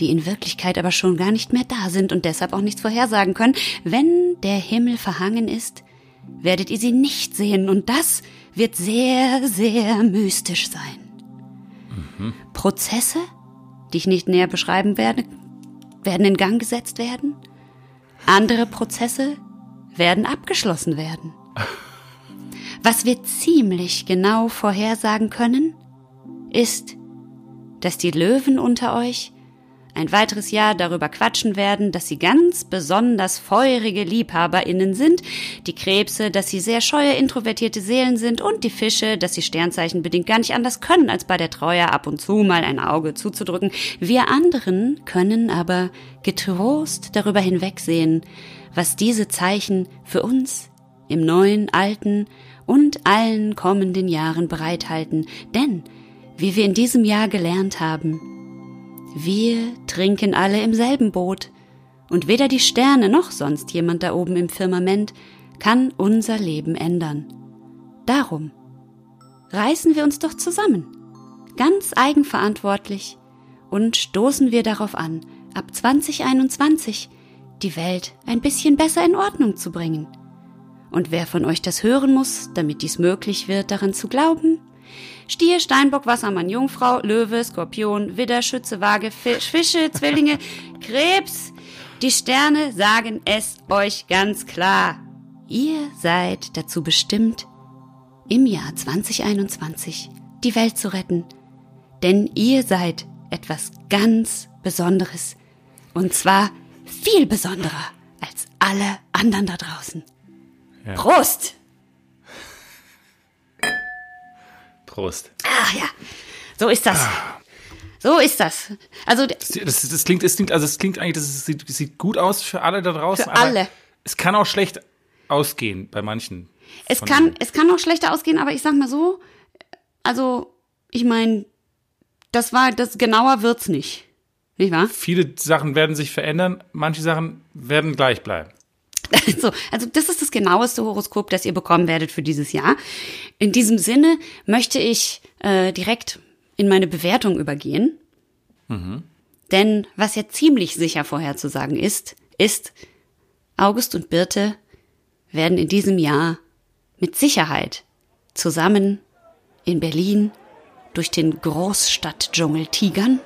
die in Wirklichkeit aber schon gar nicht mehr da sind und deshalb auch nichts vorhersagen können. Wenn der Himmel verhangen ist, werdet ihr sie nicht sehen und das wird sehr, sehr mystisch sein. Mhm. Prozesse, die ich nicht näher beschreiben werde, werden in Gang gesetzt werden. Andere Prozesse werden abgeschlossen werden. Was wir ziemlich genau vorhersagen können, ist, dass die Löwen unter euch ein weiteres Jahr darüber quatschen werden, dass sie ganz besonders feurige LiebhaberInnen sind, die Krebse, dass sie sehr scheue, introvertierte Seelen sind und die Fische, dass sie Sternzeichen bedingt gar nicht anders können, als bei der Treue ab und zu mal ein Auge zuzudrücken. Wir anderen können aber getrost darüber hinwegsehen, was diese Zeichen für uns im neuen, alten und allen kommenden Jahren bereithalten, denn wie wir in diesem Jahr gelernt haben, wir trinken alle im selben Boot, und weder die Sterne noch sonst jemand da oben im Firmament kann unser Leben ändern. Darum reißen wir uns doch zusammen, ganz eigenverantwortlich, und stoßen wir darauf an, ab 2021 die Welt ein bisschen besser in Ordnung zu bringen. Und wer von euch das hören muss, damit dies möglich wird, daran zu glauben, Stier, Steinbock, Wassermann, Jungfrau, Löwe, Skorpion, Widder, Schütze, Waage, Fische, Zwillinge, Krebs. Die Sterne sagen es euch ganz klar. Ihr seid dazu bestimmt, im Jahr 2021 die Welt zu retten. Denn ihr seid etwas ganz Besonderes. Und zwar viel besonderer als alle anderen da draußen. Ja. Prost! Prost. Ach ja, so ist das. Ah. So ist das. Also das, das, das, klingt, das klingt, also es klingt eigentlich, das sieht, sieht gut aus für alle da draußen. Für alle. Es kann auch schlecht ausgehen bei manchen. Es kann, es kann noch schlechter ausgehen, aber ich sag mal so, also ich meine, das war, das genauer wird's nicht. Nicht wahr? Viele Sachen werden sich verändern, manche Sachen werden gleich bleiben. So, also das ist das genaueste Horoskop, das ihr bekommen werdet für dieses Jahr. In diesem Sinne möchte ich äh, direkt in meine Bewertung übergehen. Mhm. Denn was ja ziemlich sicher vorherzusagen ist, ist, August und Birte werden in diesem Jahr mit Sicherheit zusammen in Berlin durch den Großstadtdschungel tigern.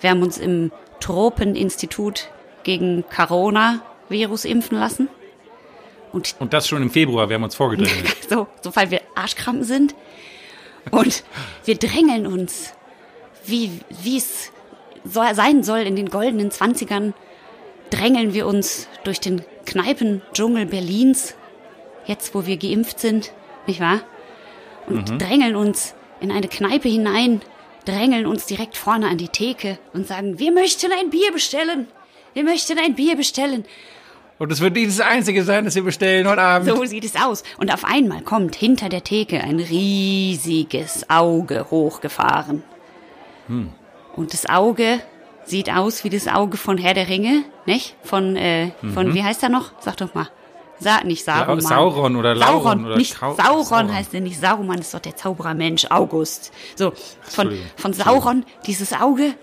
Wir haben uns im Tropeninstitut gegen Corona-Virus impfen lassen. Und, und das schon im Februar, wir haben uns vorgedrängelt. so, so weil wir Arschkrampen sind. Und wir drängeln uns, wie es soll, sein soll in den goldenen Zwanzigern, drängeln wir uns durch den Kneipendschungel Berlins, jetzt wo wir geimpft sind, nicht wahr? Und mhm. drängeln uns in eine Kneipe hinein, drängeln uns direkt vorne an die Theke und sagen, wir möchten ein Bier bestellen. Wir möchten ein Bier bestellen. Und es wird dieses einzige sein, das wir bestellen heute Abend. So sieht es aus. Und auf einmal kommt hinter der Theke ein riesiges Auge hochgefahren. Hm. Und das Auge sieht aus wie das Auge von Herr der Ringe, nicht? Von, äh, von, mhm. wie heißt er noch? Sag doch mal. Sa nicht Saruman. Sauron oder Lauron. Sauron, oder nicht Sauron, Sauron heißt er nicht. Saruman ist doch der Zauberermensch, August. So, von, von Sauron dieses Auge.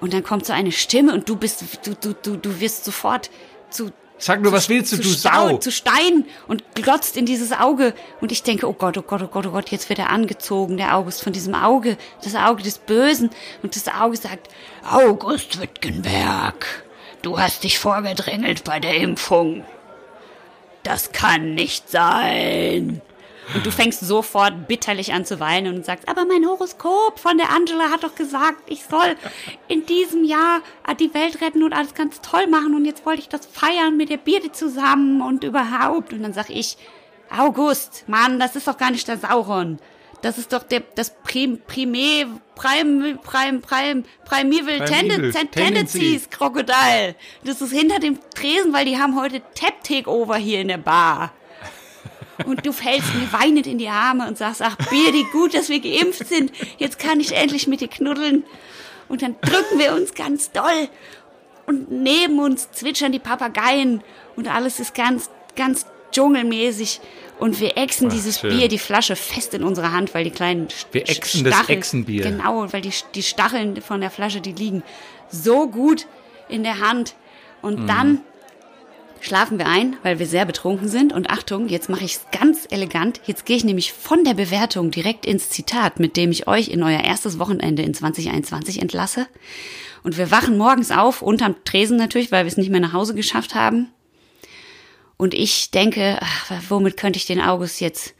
Und dann kommt so eine Stimme und du bist, du, du, du, du wirst sofort zu, Sag nur, was willst du, du Sau? Zu Stein und glotzt in dieses Auge. Und ich denke, oh Gott, oh Gott, oh Gott, oh Gott, jetzt wird er angezogen, der August, von diesem Auge, das Auge des Bösen. Und das Auge sagt, August Wittgenberg, du hast dich vorgedrängelt bei der Impfung. Das kann nicht sein. Und du fängst sofort bitterlich an zu weinen und sagst, aber mein Horoskop von der Angela hat doch gesagt, ich soll in diesem Jahr die Welt retten und alles ganz toll machen und jetzt wollte ich das feiern mit der Birte zusammen und überhaupt. Und dann sag ich, August, Mann, das ist doch gar nicht der Sauron. Das ist doch der, das Prim, Primé, Prime, Prime, Prime, Primeval Tendencies, Tendencies Krokodil. Das ist hinter dem Tresen, weil die haben heute Tap-Takeover hier in der Bar. Und du fällst mir weinend in die Arme und sagst, ach, Birdi, gut, dass wir geimpft sind. Jetzt kann ich endlich mit dir knuddeln. Und dann drücken wir uns ganz doll. Und neben uns zwitschern die Papageien. Und alles ist ganz, ganz dschungelmäßig. Und wir exen dieses schön. Bier, die Flasche fest in unserer Hand, weil die kleinen Wir exen das Echsenbier. Genau, weil die, die Stacheln von der Flasche, die liegen so gut in der Hand. Und mhm. dann schlafen wir ein, weil wir sehr betrunken sind. Und Achtung, jetzt mache ich es ganz elegant. Jetzt gehe ich nämlich von der Bewertung direkt ins Zitat, mit dem ich euch in euer erstes Wochenende in 2021 entlasse. Und wir wachen morgens auf, unterm Tresen natürlich, weil wir es nicht mehr nach Hause geschafft haben. Und ich denke, ach, womit könnte ich den August jetzt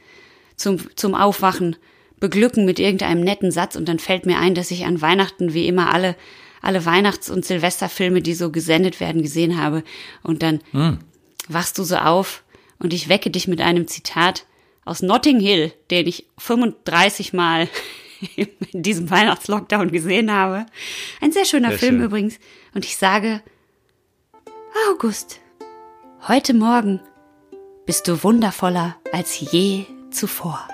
zum, zum Aufwachen beglücken mit irgendeinem netten Satz? Und dann fällt mir ein, dass ich an Weihnachten wie immer alle alle Weihnachts- und Silvesterfilme, die so gesendet werden, gesehen habe. Und dann hm. wachst du so auf und ich wecke dich mit einem Zitat aus Notting Hill, den ich 35 Mal in diesem Weihnachtslockdown gesehen habe. Ein sehr schöner sehr Film schön. übrigens. Und ich sage, August, heute Morgen bist du wundervoller als je zuvor.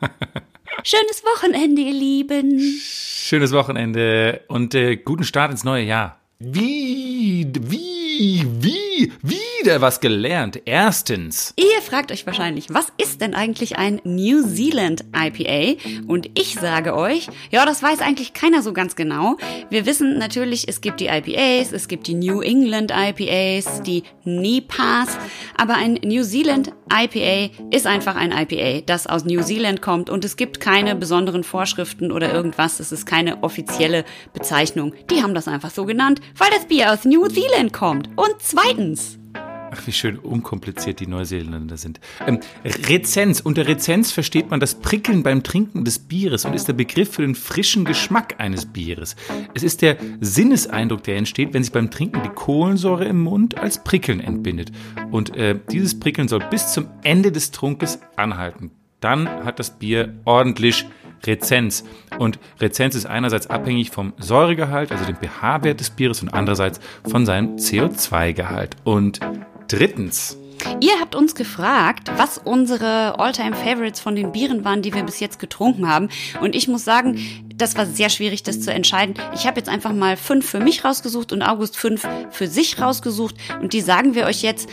Schönes Wochenende, ihr Lieben. Schönes Wochenende und äh, guten Start ins neue Jahr. Wie, wie, wie, wieder was gelernt. Erstens. Ihr fragt euch wahrscheinlich, was ist denn eigentlich ein New Zealand IPA? Und ich sage euch, ja, das weiß eigentlich keiner so ganz genau. Wir wissen natürlich, es gibt die IPAs, es gibt die New England IPAs, die NEPAs, aber ein New Zealand IPA ist einfach ein IPA, das aus New Zealand kommt und es gibt keine besonderen Vorschriften oder irgendwas. Es ist keine offizielle Bezeichnung. Die haben das einfach so genannt weil das Bier aus New Zealand kommt. Und zweitens. Ach, wie schön unkompliziert die Neuseeländer sind. Ähm, Rezenz. Unter Rezenz versteht man das Prickeln beim Trinken des Bieres und ist der Begriff für den frischen Geschmack eines Bieres. Es ist der Sinneseindruck, der entsteht, wenn sich beim Trinken die Kohlensäure im Mund als Prickeln entbindet. Und äh, dieses Prickeln soll bis zum Ende des Trunkes anhalten. Dann hat das Bier ordentlich Rezenz. Und Rezenz ist einerseits abhängig vom Säuregehalt, also dem pH-Wert des Bieres, und andererseits von seinem CO2-Gehalt. Und drittens. Ihr habt uns gefragt, was unsere Alltime favorites von den Bieren waren, die wir bis jetzt getrunken haben. Und ich muss sagen, das war sehr schwierig, das zu entscheiden. Ich habe jetzt einfach mal fünf für mich rausgesucht und August fünf für sich rausgesucht. Und die sagen wir euch jetzt.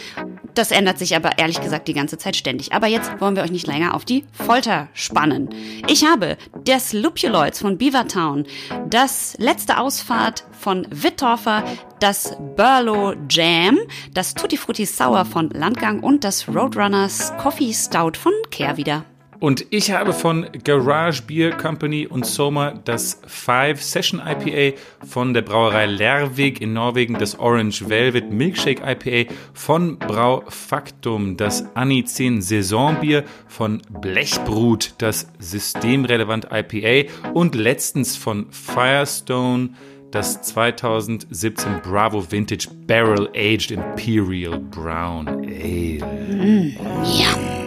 Das ändert sich aber ehrlich gesagt die ganze Zeit ständig. Aber jetzt wollen wir euch nicht länger auf die Folter spannen. Ich habe das Lupuloids von Beavertown, das letzte Ausfahrt von Wittorfer, das Burlow Jam, das Tutti Frutti Sour von Landgang und das Roadrunners Coffee Stout von Kehrwieder. Und ich habe von Garage Beer Company und Soma das Five Session IPA von der Brauerei Lervig in Norwegen, das Orange Velvet Milkshake IPA von Brau Factum, das 10 Saisonbier von Blechbrut, das Systemrelevant IPA und letztens von Firestone das 2017 Bravo Vintage Barrel Aged Imperial Brown Ale. Mm,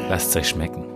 Lasst es euch schmecken.